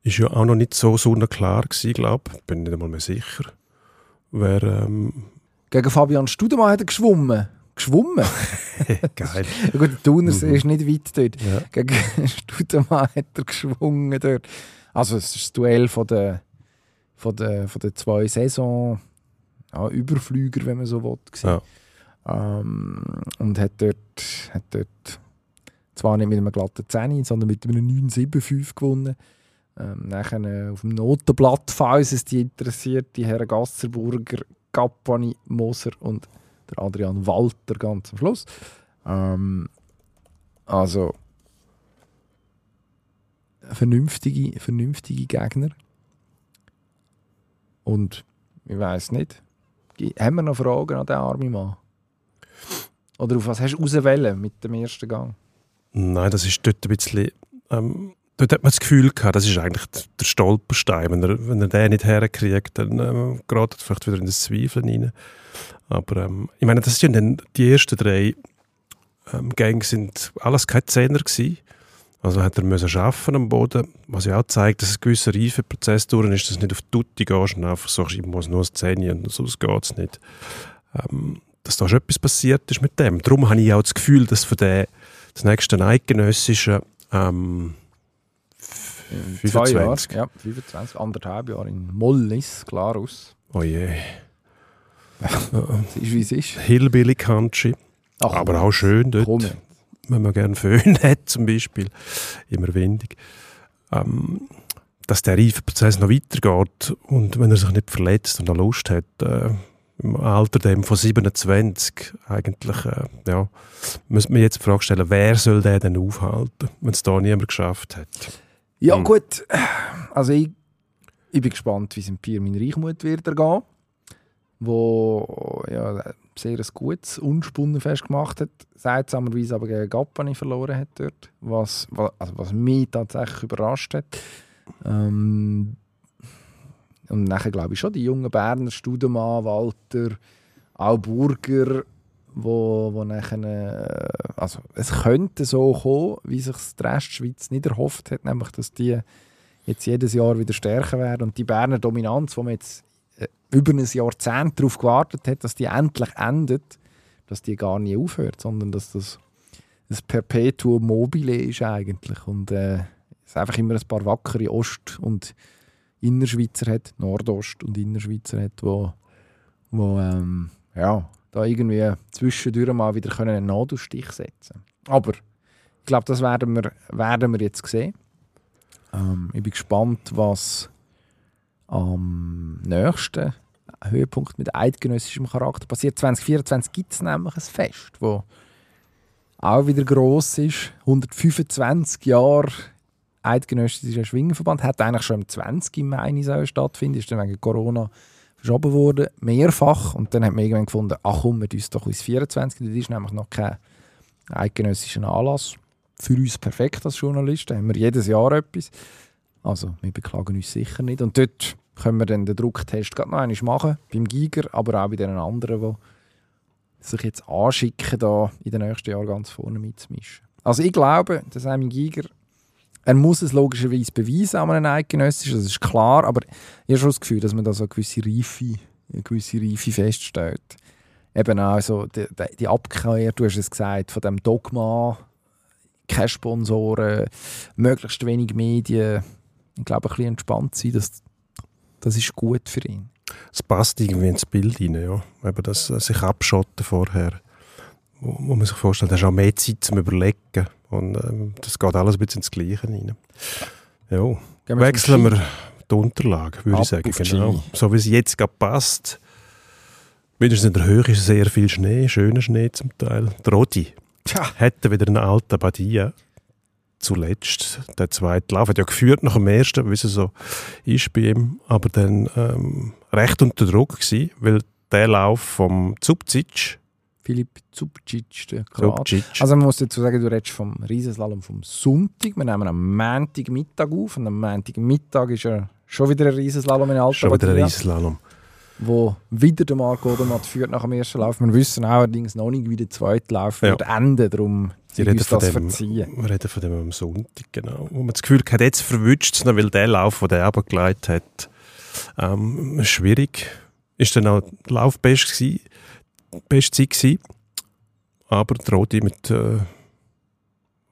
ist ja auch noch nicht so sonnenklar gewesen, glaube ich. Bin nicht einmal mehr sicher. Wer, ähm, Gegen Fabian Studemann hat er geschwommen. Geschwommen? [LAUGHS] geil. [LAUGHS] Ja gut, der Thunersee Mhm. ist nicht weit dort. Ja. Gegen [LAUGHS] Studemann hat er geschwungen dort. Also es ist das Duell von der, von der, von der zwei Saison ja, Überflüger, wenn man so will. gewesen. Ähm, und hat dort, hat dort zwar nicht mit einem glatten 10, sondern mit einem 975 gewonnen. Ähm, nachher äh, auf dem Notenblatt, falls es die interessiert, die Herren Gasserburger, Gappani, Moser und der Adrian Walter ganz am Schluss. Ähm, also vernünftige, vernünftige Gegner. Und ich weiß nicht. Haben wir noch Fragen an den armen Mann? Oder auf was hast du auswählen mit dem ersten Gang? Nein, das ist dort ein bisschen. Ähm, dort hat man das Gefühl gehabt, das ist eigentlich der Stolperstein. Wenn er, wenn er den nicht herkriegt, dann ähm, gerät er vielleicht wieder in das Zweifeln rein. Aber ähm, ich meine, das sind dann die ersten drei ähm, Gänge sind alles keine Zehner gewesen. Also hat er müssen schaffen am Boden, was ja auch zeigt, dass ein gewisser Reifeprozess durch ist, dass du nicht auf Tutti gehst und einfach sagst, ich muss nur ein Zehni und sonst geht es nicht. Ähm, dass da schon etwas passiert ist mit dem. Darum habe ich auch das Gefühl, dass für den das nächste eidgenössische ähm, In Zwei Jahre, 25. ja, 25, anderthalb Jahre in Mollis, Glarus. Oh je. [LAUGHS] Es ist, wie es ist. Hillbilly Country. Ach, aber auch schön dort, Komm, wenn man gerne Föhn [LAUGHS] hat zum Beispiel. Immer windig. Ähm, dass der Reifeprozess noch weitergeht und wenn er sich nicht verletzt und noch Lust hat, äh, im Alter dem von 27 eigentlich, äh, ja, müsste man jetzt die Frage stellen, wer soll den denn aufhalten, wenn es da niemand geschafft hat. Ja, Hm. gut. Also ich, ich bin gespannt, wie es im Pirmin Reichmut wird ergehen. Wo ja, sehr ein gutes Unspunnenfest gemacht hat. Seltsamerweise aber gegen Gappani verloren hat dort. Was, wa- also was mich tatsächlich überrascht hat. Ähm, und nachher glaube ich schon die jungen Berner, Studemann, Walter, auch Burger, wo, wo nachher, äh, also es könnte so kommen, wie sich die Restschweiz nicht erhofft hat, nämlich dass die jetzt jedes Jahr wieder stärker werden und die Berner Dominanz, wo man jetzt äh, über ein Jahrzehnt darauf gewartet hat, dass die endlich endet, dass die gar nie aufhört, sondern dass das ein Perpetuum mobile ist eigentlich und äh, es einfach immer ein paar wackere Ost- und Innerschweizer hat, Nordost- und Innerschweizer hat, wo, wo ähm, ja, da irgendwie zwischendurch mal wieder einen Nadelstich setzen Aber ich glaube, das werden wir, werden wir jetzt sehen. Ähm, ich bin gespannt, was am nächsten Höhepunkt mit eidgenössischem Charakter passiert. 2024 gibt es nämlich ein Fest, wo auch wieder gross ist. 125 Jahre eidgenössischer Schwingenverband. Hat eigentlich schon am 20. im Mai sollen stattfinden, ist dann wegen Corona verschoben worden, mehrfach. Und dann hat man irgendwann gefunden, ach komm, wir uns doch ins 24. Das ist nämlich noch kein eidgenössischer Anlass. Für uns perfekt als Journalist, da haben wir jedes Jahr etwas. Also, wir beklagen uns sicher nicht. Und dort können wir dann den Drucktest gerade noch einmal machen, beim Giger, aber auch bei den anderen, die sich jetzt anschicken, da in den nächsten Jahren ganz vorne mitzumischen. Also ich glaube, dass Simon Giger, er muss es logischerweise beweisen an einem Eidgenössischen, das ist klar, aber ich habe schon das Gefühl, dass man da so eine gewisse Reife, eine gewisse Reife feststellt. Eben auch so die, die, Abkehr, du hast es gesagt, von dem Dogma, keine Sponsoren, möglichst wenig Medien. Ich glaube, ein bisschen entspannt sein, das, das ist gut für ihn. Es passt irgendwie ins Bild rein, ja. Eben das äh, sich abschotten vorher. Wo, wo man sich vorstellt, da hast auch mehr Zeit zum Überlegen. Und ähm, das geht alles ein bisschen ins Gleiche rein. Ja. Wir Wechseln wir die Unterlage, würde Ab ich sagen. Genau. So wie es jetzt gerade passt. Mindestens in der Höhe ist sehr viel Schnee, schöner Schnee zum Teil. Der Rodi Tja. hätte wieder einen alten Badia. Zuletzt, der zweite Lauf hat ja geführt nach dem ersten, wie es so ist bei ihm, aber dann ähm, recht unter Druck gewesen, weil der Lauf vom Zubcic, Filip Zubcic, der Kroat. Zubcic Also man muss dazu sagen, du redest vom Riesenslalom vom Sonntag. Wir nehmen am Montagmittag auf und am Montagmittag ist ja schon wieder ein Riesenslalom in Alta schon wieder ein Riesenslalom. wo wieder der Marco Odermatt führt nach dem ersten Lauf. Wir wissen allerdings noch nicht, wie der zweite Lauf Ja. wird enden, darum Sie reden uns von das dem, verziehen. wir reden von dem am Sonntag, genau. Wo man das Gefühl hat, jetzt verwünscht es noch, weil der Lauf, den er abgeleitet hat, ähm, schwierig. Ist dann auch die gsi, Bestzeit gewesen. Aber der Rodi mit äh,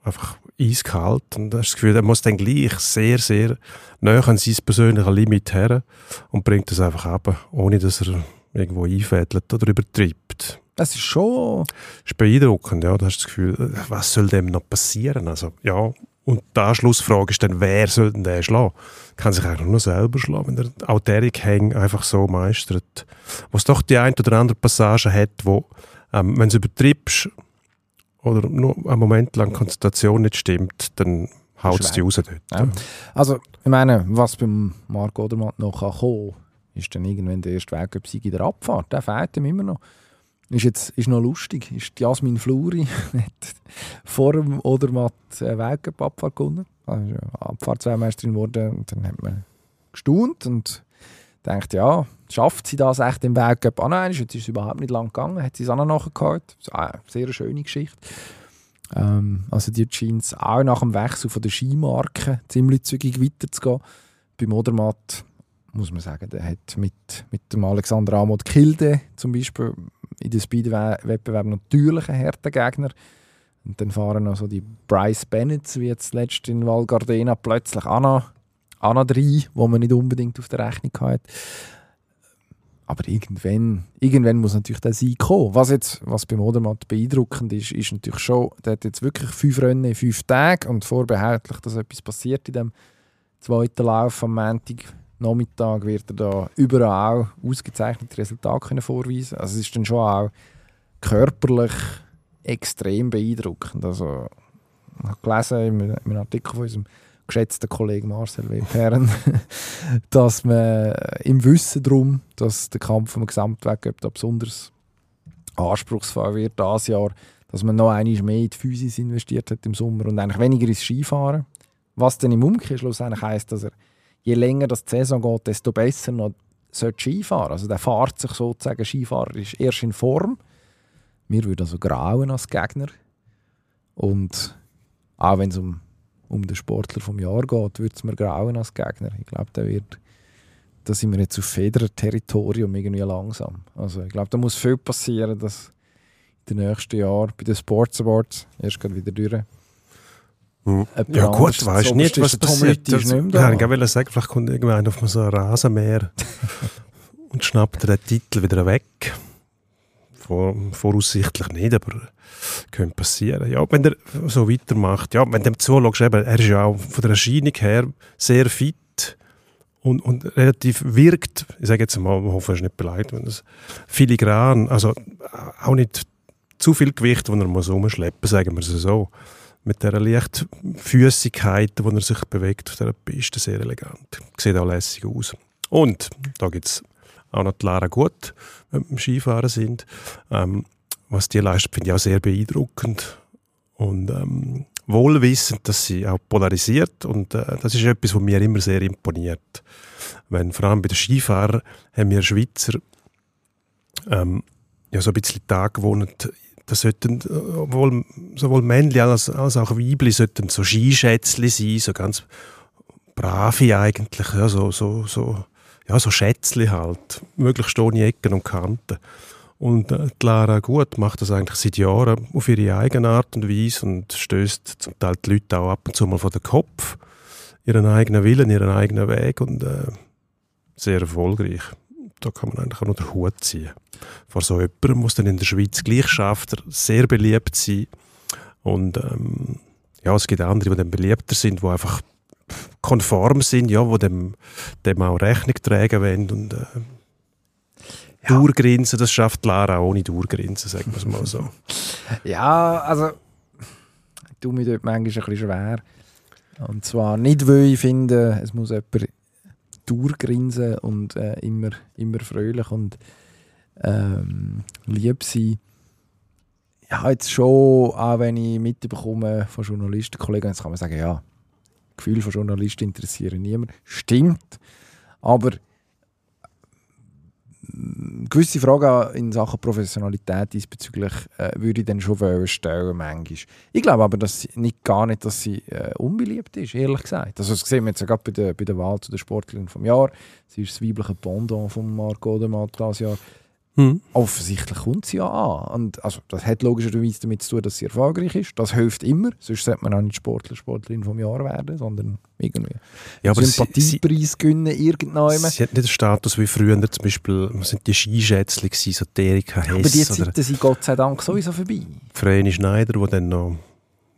einfach eiskalt und du hast das Gefühl, er muss dann gleich sehr, sehr nah an sein persönliches Limit her und bringt das einfach ab, ohne dass er irgendwo einfädelt oder übertreibt. Das ist schon... Das ist beeindruckend, ja. Du hast das Gefühl, was soll dem noch passieren? Also, ja. Und die Anschlussfrage ist dann, wer soll denn den schlagen? Kann sich eigentlich nur selber schlagen, wenn er auch Derek Hang einfach so meistert. Was doch die ein oder andere Passage hat, wo, ähm, wenn du übertreibst oder nur einen Moment lang Konzentration nicht stimmt, dann haut es die raus dort. Ja. Also, ich meine, was beim Marc Odermatt noch kann kommen ist dann irgendwann der erste Weltcup-Sieg in der Abfahrt. Der fehlt ihm immer noch. Ist, jetzt, ist noch lustig. Ist Jasmin Fluri [LAUGHS] hat vor dem Odermatt eine Weltcup-Abfahrt gewonnen. Also ja Abfahrtsweltmeisterin geworden. Und dann hat man gestaunt und denkt, ja, schafft sie das echt im Weltcup? Ah nein, jetzt ist es überhaupt nicht lang gegangen. Hat sie es auch noch nachgeholt. Eine sehr schöne Geschichte. Ähm, also die scheint auch nach dem Wechsel von der Skimarke ziemlich zügig weiterzugehen. Beim Odermatt muss man sagen, der hat mit, mit dem Alexander Amod Kilde zum Beispiel in den Speed-Wettbewerb natürlich einen harten Gegner. Und dann fahren noch so die Bryce Bennett, wie jetzt letzt in Val Gardena, plötzlich auch noch, auch wo man nicht unbedingt auf der Rechnung hat. Aber irgendwann, irgendwann muss natürlich der Sieg kommen. Was, jetzt, was beim Odermatt beeindruckend ist, ist natürlich schon, der hat jetzt wirklich fünf Rennen in fünf Tagen und vorbehaltlich, dass etwas passiert in dem zweiten Lauf am Montag Nachmittag wird er da überall auch ausgezeichnete Resultate vorweisen Also es ist dann schon auch körperlich extrem beeindruckend. Also ich habe gelesen in einem- in einem Artikel von unserem geschätzten Kollegen Marcel W. Perren, [LAUGHS] dass man im Wissen darum, dass der Kampf den Gesamtweltcup da besonders anspruchsvoll wird dieses Jahr, dass man noch einmal mehr in die Physis investiert hat im Sommer und eigentlich weniger ins Skifahren. Was dann im Umkehrschluss eigentlich heisst, dass er je länger das die Saison geht, desto besser noch sollte Skifahren. Also der fährt sich sozusagen, Skifahrer ist erst in Form. Wir würden also grauen als Gegner. Und auch wenn es um, um den Sportler vom Jahr geht, würde es mir grauen als Gegner. Ich glaube, der wird, da sind wir jetzt auf Federer-Territorium irgendwie langsam. Also ich glaube, da muss viel passieren, dass in den nächsten Jahren bei den Sports Awards erst gerade wieder durch. Mhm. Ja gut, weißt das nicht, was passiert. Lüthi, ist Das- nicht mehr Ja, da. ich wollte sagen, vielleicht kommt irgendwann auf so ein Rasenmäher [LAUGHS] und schnappt den Titel wieder weg. Vor, voraussichtlich nicht, aber könnte passieren. Ja, wenn er so weitermacht, ja, wenn du ihm zuschaust, eben, er ist ja auch von der Erscheinung her sehr fit und, und relativ wirkt, ich sage jetzt mal, ich hoffe, er ist nicht beleidigt, wenn es filigran, also auch nicht zu viel Gewicht, das er muss rumschleppen, sagen wir es so mit dieser Leichtfüßigkeit, wo er sich bewegt auf dieser Piste, sehr elegant. Sieht auch lässig aus. Und da gibt es auch noch die Lara Gut, wenn wir beim Skifahren sind. Ähm, was die leistet, finde ich auch sehr beeindruckend. Und ähm, wohlwissend, dass sie auch polarisiert. Und äh, das ist etwas, was mir immer sehr imponiert. Wenn, vor allem bei den Skifahrern haben wir Schweizer ähm, ja, so ein bisschen Tag gewohnt, das sollten obwohl, sowohl Männchen als, als auch Weibli sollten so Skischätzli sein, so ganz brave eigentlich, ja, so, so, so, ja, so Schätzli halt, möglichst ohne Ecken und Kanten. Und äh, Lara Gut macht das eigentlich seit Jahren auf ihre eigene Art und Weise und stößt zum Teil die Leute auch ab und zu mal vor den Kopf, ihren eigenen Willen, ihren eigenen Weg und äh, sehr erfolgreich. Da kann man eigentlich auch noch den Hut ziehen vor so jemandem, muss dann in der Schweiz gleich schafft, er sehr beliebt sein. Und ähm, ja, es gibt andere, die dann beliebter sind, die einfach konform sind, ja, die dem, dem auch Rechnung tragen wollen und äh, Ja. Durchgrinsen, das schafft Lara auch ohne Durchgrinsen, sagen wir es mal so. [LAUGHS] Ja, also ich tue mir dort manchmal ein bisschen schwer. Und zwar nicht, weil ich finde, es muss jemand durchgrinsen und äh, immer, immer fröhlich und ähm, lieb sein. Ja, jetzt schon, auch wenn ich mitbekomme von Journalistenkollegen, jetzt kann man sagen, ja, Gefühl von Journalisten interessieren niemand. Stimmt, aber gewisse Fragen in Sachen Professionalität diesbezüglich äh, würde ich dann schon stellen, manchmal. Ich glaube aber dass sie, nicht, gar nicht, dass sie äh, unbeliebt ist, ehrlich gesagt. Also das sehen wir jetzt ja gerade bei der, bei der Wahl zu der Sportlerin vom Jahr. Sie ist das weibliche Pendant von Marco Odermatt dieses Jahr. Hm. Offensichtlich kommt sie ja an. Und also, das hat logischerweise damit zu tun, dass sie erfolgreich ist. Das hilft immer. Sonst sollte man auch nicht Sportler, Sportlerin vom Jahr werden, sondern irgendwie Ja, aber sie, sie, Sympathiepreis gewinnen irgendjemand. sie hat nicht den Status wie früher, zum Beispiel, was sind die Skischätzchen gewesen, so die Erika Aber die Hess Zeiten sind Gott sei Dank sowieso vorbei. Vreni Schneider, die dann noch,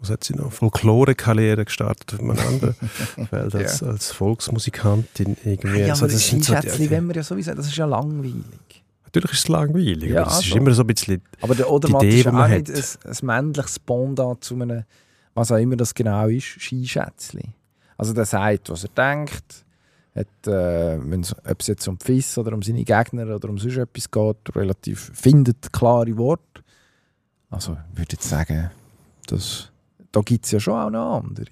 was hat sie noch, Folklore-Karriere gestartet auf einem anderen [LAUGHS] Feld als, als Volksmusikantin irgendwie. Ja, Also aber das das sind so Skischätzchen, wenn wir ja sowieso, das ist ja langweilig. Natürlich ist es langweilig, Ja, aber es ist also. immer so ein bisschen, Aber der Odermatt Idee, ist die ja man auch nicht ein, ein männliches Pendant zu einem, was auch immer das genau ist, Skischätzchen. Also der sagt, was er denkt, hat, äh, ob es jetzt um die FIS oder um seine Gegner oder um sonst etwas geht, relativ findet klare Worte. Also ich würde jetzt sagen, dass, da gibt es ja schon auch noch andere.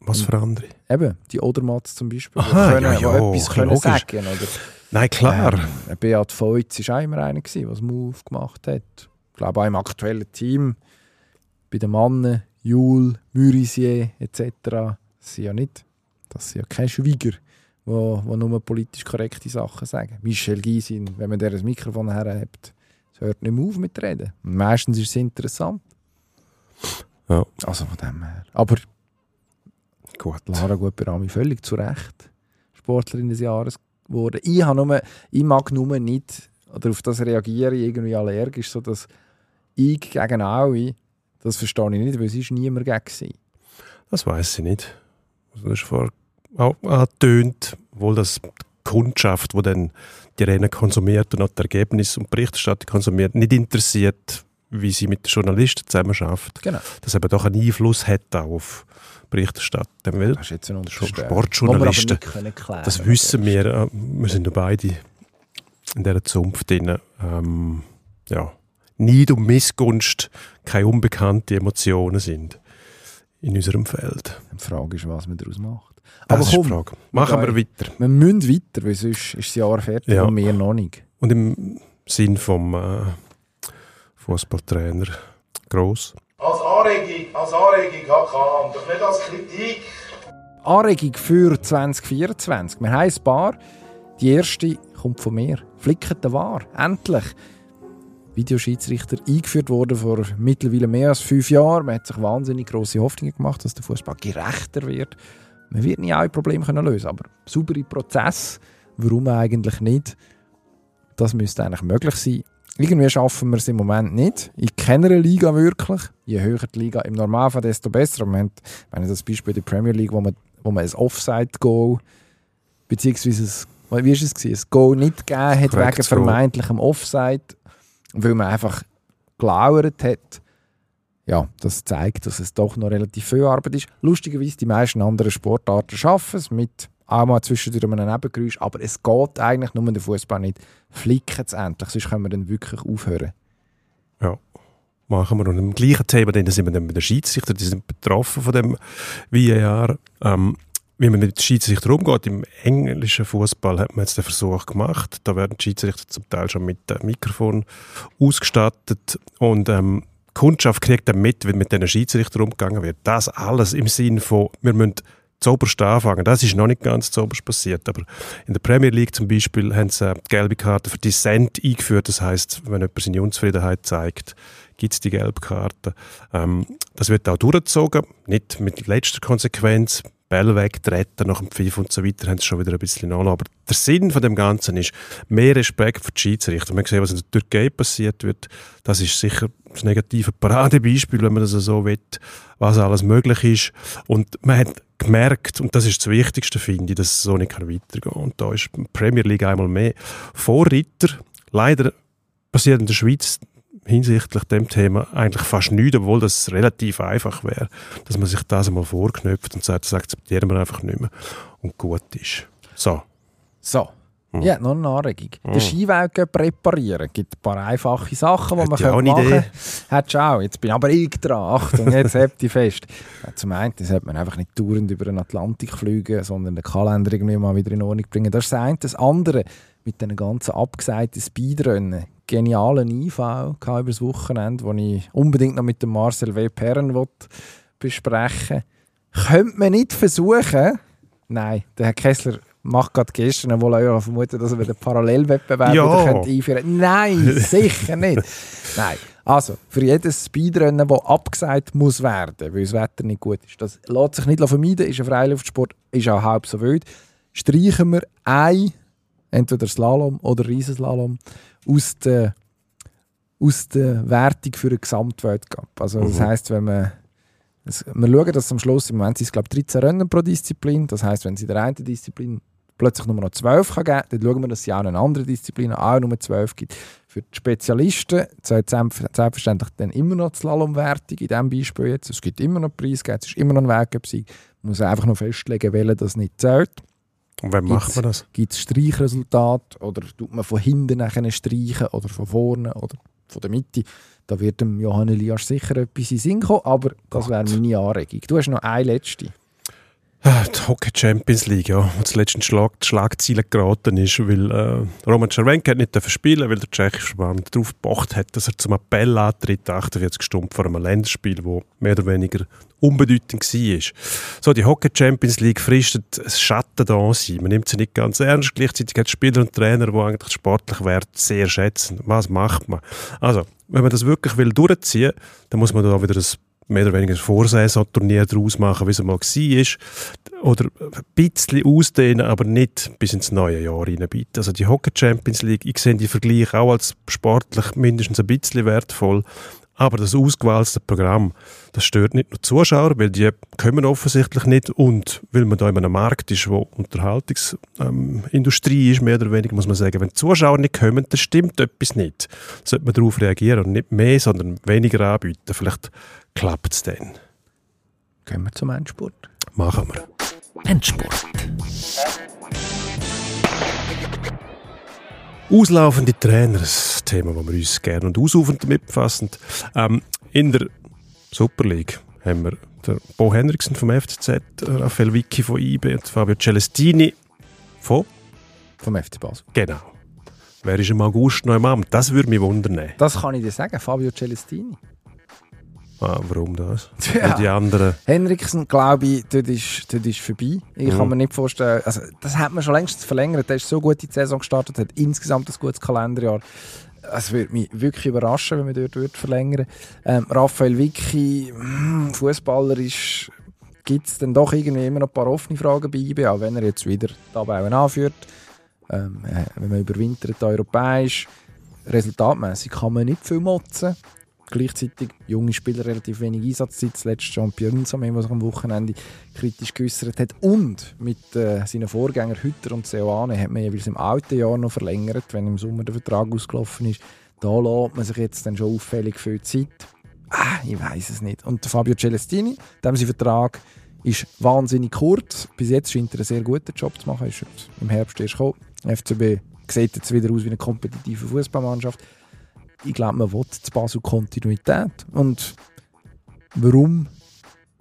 was für andere. Eben, die Odermatts zum Beispiel, die, Aha, können, ja, ja, etwas können logisch. sagen oder Nein, klar. Ähm, Beat Feutz war auch immer einer, der was Move gemacht hat. Ich glaube auch im aktuellen Team, bei den Mannen, Jules, Murisier etc. Das sind ja nicht, das sind ja keine Schweiger, die nur politisch korrekte Sachen sagen. Michel Gysin, wenn man der das Mikrofon herhebt, das hört nicht mehr auf mit Reden. Und meistens ist es interessant. Ja. Also von dem her. Aber Gut. Lara Guperami völlig zu Recht Sportlerin des Jahres geworden. Ich, habe nur, ich mag nur nicht, oder auf das reagiere ich irgendwie allergisch, so dass ich gegen alle, das verstehe ich nicht, weil es ist niemand gegen. Das weiß ich nicht. Also das ist vor angetönt, wohl das die Kundschaft, die dann die Rennen konsumiert und auch die Ergebnisse und Berichterstattung konsumiert, nicht interessiert, wie sie mit den Journalisten zusammenarbeitet. Genau. Das eben doch einen Einfluss hat auf Berichterstattung. Weil Das ist Unterstellung. Sportjournalisten, das wissen wir. äh, Wir sind ja beide in dieser Zunft drin. Ähm, ja, Neid und Missgunst keine unbekannte Emotionen sind in unserem Feld. Die Frage ist, was man daraus macht. Das Aber ist die komm, Frage. Machen wir weiter. wir müssen weiter, weil sonst ist das Jahr fertig Ja. und wir noch nicht. Und im Sinn vom äh, Fußballtrainer Gross. Als Anregung, als Anregung HK und doch nicht als Kritik. Anregung für 2024. Wir haben ein paar. Die erste kommt von mir. Flicken der War. Endlich. Videoschiedsrichter eingeführt worden vor mittlerweile mehr als fünf Jahren. Man hat sich wahnsinnig große Hoffnungen gemacht, dass der Fußball gerechter wird. Man wird nie alle Probleme können lösen, aber saubere Prozess. Warum eigentlich nicht? Das müsste eigentlich möglich sein. Irgendwie schaffen wir es im Moment nicht. In keiner Liga wirklich. Je höher die Liga im Normalfall, desto besser. Wir haben, wenn ich das Beispiel der Premier League, wo man, wo man ein Offside-Goal beziehungsweise ein, wie ist es gewesen, ein Goal nicht gegeben hat wegen Korrektion. vermeintlichem Offside, weil man einfach gelauert hat. Ja, das zeigt, dass es doch noch relativ viel Arbeit ist. Lustigerweise, die meisten anderen Sportarten schaffen es mit auch mal zwischendurch einem Nebengeräusch, aber es geht eigentlich nur der Fußball nicht. Flicken es endlich, sonst können wir dann wirklich aufhören. Ja, machen wir. Und im gleichen Thema dann sind wir dann mit den Schiedsrichter, die sind betroffen von dem VAR. Ähm, wie man mit den Schiedsrichtern umgeht. Im englischen Fußball hat man jetzt den Versuch gemacht. Da werden die Schiedsrichter zum Teil schon mit dem Mikrofon ausgestattet. Und ähm, die Kundschaft kriegt dann mit, wie mit diesen Schiedsrichtern umgegangen wird. Das alles im Sinn von, wir müssen zoberst anfangen. Das ist noch nicht ganz zoberst passiert. Aber in der Premier League zum Beispiel haben sie äh, die gelbe Karte für Dissent eingeführt. Das heißt, wenn jemand seine Unzufriedenheit zeigt, gibt es die gelbe Karte. Ähm, das wird auch durchgezogen, nicht mit letzter Konsequenz. Bälle wegtreten nach dem Pfiff und so weiter, haben sie schon wieder ein bisschen an. Aber der Sinn von dem Ganzen ist mehr Respekt für die Schiedsrichter. Wir sehen, was in der Türkei passiert wird. Das ist sicher das negative Paradebeispiel, wenn man das so will, was alles möglich ist. Und man hat gemerkt, und das ist das Wichtigste, finde ich, dass es so nicht weitergehen kann. Und da ist die Premier League einmal mehr Vorreiter. Leider passiert in der Schweiz hinsichtlich dem Thema eigentlich fast nichts, obwohl das relativ einfach wäre, dass man sich das einmal vorknöpft und sagt, das akzeptieren wir einfach nicht mehr und gut ist. So. So. Hm. Ja, noch eine Anregung. Den Skiweg reparieren. gibt ein paar einfache Sachen, die man ich auch machen kann. Hättest du auch. Jetzt bin aber ich dran. Achtung, jetzt [LAUGHS] habt ihr fest. Zum einen sollte man einfach nicht dauernd über den Atlantik fliegen, sondern den Kalender irgendwie mal wieder in Ordnung bringen. Das ist das eine. Das andere, mit den ganzen abgesagten Speedrennen. Genialen gehabt über das Wochenende, den ich unbedingt noch mit dem Marcel W. Perren besprechen Könnte man nicht versuchen, nein, der Herr Kessler macht gerade gestern wohl auch vermuten, dass er wieder Parallelwettbewerb Ja. könnte einführen Nein, [LAUGHS] sicher nicht. Nein. Also, für jedes Speedrennen, das abgesagt muss werden, weil das Wetter nicht gut ist, das lässt sich nicht vermeiden, ist ein Freiluftsport, ist auch halb so wild, streichen wir ein, entweder Slalom oder Riesenslalom, aus der, aus der Wertung für einen Gesamtweltcup. Also das Mhm. heisst, wenn man es, wir schauen, dass am Schluss, im Moment sind es glaube ich 13 Rennen pro Disziplin, das heisst, wenn es in der einen Disziplin plötzlich nur noch 12 kann geben dann schauen wir, dass es auch in einer anderen Disziplin auch nur 12 gibt. Für die Spezialisten selbstverständlich dann immer noch die Slalomwertung in diesem Beispiel jetzt. Es gibt immer noch Preisgeld, es ist immer noch ein Weltcup-Sieg. Man muss einfach noch festlegen, welcher das nicht zählt. Und wann macht man das? Gibt es Streichresultat oder tut man von hinten nachher streichen oder von vorne oder von der Mitte? Da wird dem Johann Elias sicher etwas in Sinn kommen, aber das wäre meine Anregung. Du hast noch eine letzte. Ah, Die Hockey Champions League, ja, wo zuletzt in Schlag, Schlagziele geraten ist, weil äh, Roman Czerwenka hat nicht spielen, weil der tschechische Verband darauf gepocht hat, dass er zum Appell antritt, 48 Stunden vor einem Länderspiel, wo mehr oder weniger unbedeutend war. So, die Hockey Champions League fristet ein Schatten da sein. Man nimmt sie nicht ganz ernst. Gleichzeitig hat Spieler und Trainer, die eigentlich sportlich Wert sehr schätzen. Was macht man? Also, wenn man das wirklich will durchziehen, dann muss man da wieder ein mehr oder weniger ein Vorsaisonturnier daraus machen, wie es mal war. Oder ein bisschen ausdehnen, aber nicht bis ins neue Jahr reinbieten. Also die Hockey Champions League, ich sehe die Vergleiche auch als sportlich mindestens ein bisschen wertvoll. Aber das ausgewählte Programm, das stört nicht nur die Zuschauer, weil die kommen offensichtlich nicht und weil man da in einem Markt ist, wo Unterhaltungsindustrie ähm, ist, mehr oder weniger, muss man sagen, wenn die Zuschauer nicht kommen, dann stimmt etwas nicht. Sollte man darauf reagieren und nicht mehr, sondern weniger anbieten. Vielleicht klappt es dann. Gehen wir zum Endspurt. Machen wir. Endspurt. Auslaufende Trainer, ein Thema, das wir uns gerne und ausufernd damit befassen. Ähm, in der Super League haben wir den Bo Henriksen vom FCZ, Raphael Vicky von IB und Fabio Celestini von, Vom FC Basel. genau. Wer ist im August noch im Amt? Das würde mich wundern. Das kann ich dir sagen, Fabio Celestini. Ah, warum das? Ja. Die anderen... Henriksen, glaube ich, dort ist, dort ist vorbei. Ich Mhm. kann mir nicht vorstellen, also das hat man schon längst verlängert. Der ist so gut in die Saison gestartet, hat insgesamt ein gutes Kalenderjahr. Es würde mich wirklich überraschen, wenn man dort würde verlängern ähm, Raphael Vicky, mm, Fußballer ist, gibt es dann doch irgendwie immer noch ein paar offene Fragen bei IB, auch wenn er jetzt wieder Tabellen anführt. Ähm, äh, wenn man überwintert europäisch, resultatmäßig kann man nicht viel motzen. Gleichzeitig junge Spieler relativ wenig Einsatzzeit. Zuletzt Jean Pierre Samé, der sich am Wochenende kritisch geäußert hat. Und mit äh, seinen Vorgängern Hütter und Seoane hat man jeweils im alten Jahr noch verlängert, wenn im Sommer der Vertrag ausgelaufen ist. Da lässt man sich jetzt dann schon auffällig viel Zeit. Ah, ich weiß es nicht. Und Fabio Celestini, dem sein Vertrag ist wahnsinnig kurz. Bis jetzt scheint er einen sehr guten Job zu machen. Ist im Herbst erst gekommen. FCB sieht jetzt wieder aus wie eine kompetitive Fußballmannschaft ich glaube, man will zu Basel Kontinuität. Und warum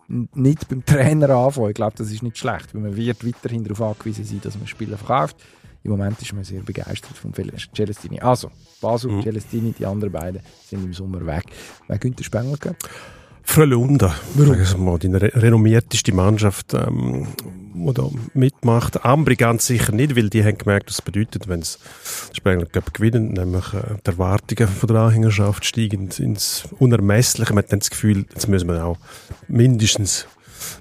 nicht beim Trainer anfangen? Ich glaube, das ist nicht schlecht, weil man wird weiterhin darauf angewiesen sein, dass man Spieler verkauft. Im Moment ist man sehr begeistert von Celestini. Also, Basel, Mhm. Celestini, die anderen beiden sind im Sommer weg. Wer Günther Spengler gehen? Frölunda, mal, die re renommierteste Mannschaft, ähm, die da mitmacht. Ambri ganz sicher nicht, weil die haben gemerkt, was es bedeutet, wenn sie Spengler Cup gewinnen, nämlich äh, die Erwartungen von der Anhängerschaft steigen ins Unermessliche. Man hat dann das Gefühl, jetzt müssen wir auch mindestens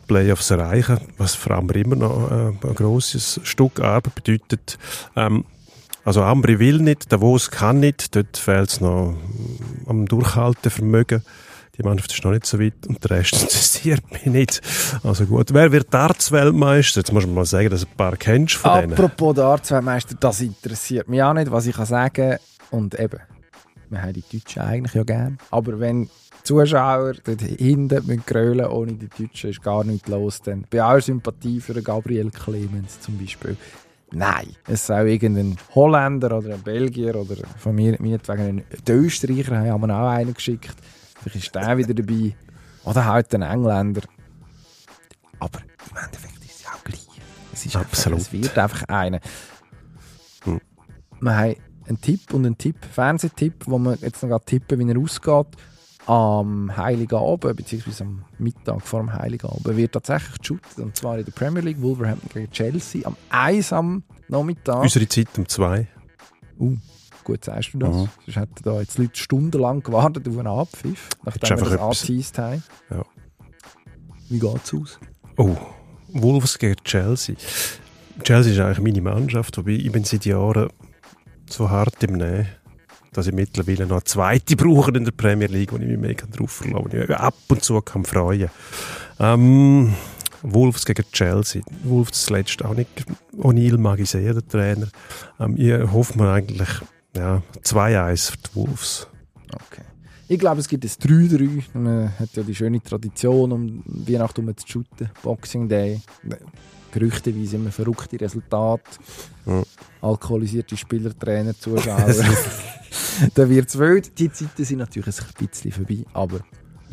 Playoffs erreichen, was für Ambri immer noch äh, ein grosses Stück Arbeit bedeutet. Ähm, also Ambri will nicht, Davos kann nicht, dort fehlt es noch am Durchhaltevermögen. Die Mannschaft ist noch nicht so weit und der Rest [LAUGHS] interessiert mich nicht. Also gut, wer wird Darts-Weltmeister? Jetzt muss man mal sagen, dass du ein paar kennst von denen. Apropos Darts-Weltmeister, das interessiert mich auch nicht, was ich kann sagen Und eben, wir haben die Deutschen eigentlich ja gern. Aber wenn Zuschauer dort hinten mit grölen ohne die Deutschen ist gar nichts los, dann bei aller Sympathie für Gabriel Clemens zum Beispiel. Nein, es soll irgendein Holländer oder ein Belgier oder von mir meinetwegen ein Österreicher haben wir auch einen geschickt. Vielleicht ist der wieder dabei. Oder halt ein Engländer. Aber im Endeffekt ist es ja auch gleich. Es, ist Absolut. Einfach, es wird einfach einer. Hm. Wir haben einen Tipp und einen Tipp, Fernsehtipp, wo wir jetzt noch gerade tippen, wie er ausgeht. am Heiligabend, beziehungsweise am Mittag vor dem Heiligabend, wird tatsächlich geshootet. Und zwar in der Premier League, Wolverhampton gegen Chelsea, am 1 am Nachmittag. Unsere Zeit um zwei. Uh, gut sagst du das. Mhm. Sonst hätten da jetzt Leute stundenlang gewartet auf einen Abpfiff, nachdem wir das angeteased haben. Ja. Wie geht's aus? Oh, Wolves gegen Chelsea. Chelsea ist eigentlich meine Mannschaft, wobei ich bin seit Jahren so hart im Nähen, dass ich mittlerweile noch eine zweite brauche in der Premier League, wo ich mich mega drauf verlasse, wo ich mich ab und zu kann freuen ähm, Wolves gegen Chelsea. Wolves zuletzt auch nicht. O'Neill mag ich sehr, der Trainer. Ähm, ich hoffe mir eigentlich ja, 2-1 für die Wolves. Okay. Ich glaube, es gibt ein 3-3. Man hat ja die schöne Tradition, um Weihnachten herum zu shooten. Boxing Day. Gerüchteweise immer verrückte Resultate. Ja. Alkoholisierte Spieler, Trainer, Zuschauer. [LAUGHS] dann wird es wild. Die Zeiten sind natürlich ein bisschen vorbei. Aber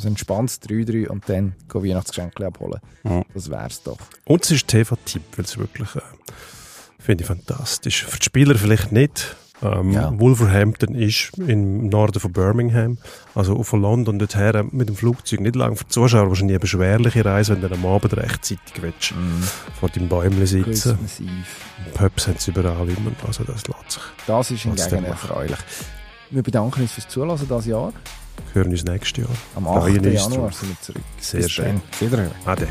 ein entspanntes 3-3 und dann gehen Weihnachtsgeschenke abholen. Ja. Das wär's doch. Und es ist TV-Tipp, weil es wirklich, äh, finde ich fantastisch. Für die Spieler vielleicht nicht. Ähm, Ja. Wolverhampton ist im Norden von Birmingham, also von London dorthin mit dem Flugzeug nicht lang. Für die Zuschauer wahrscheinlich eine beschwerliche Reise, wenn du am Abend rechtzeitig willst, vor deinem Bäumchen sitzen. Pubs haben es überall immer, also das lässt sich. Das ist hingegen erfreulich. Wir bedanken uns fürs Zuhören dieses Jahr. Wir hören uns nächstes Jahr. Am Freuen 8. uns Januar drauf. sind wir zurück. Sehr Bis schön. dann. Wiederhören. Ade.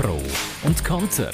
Pro und Konter.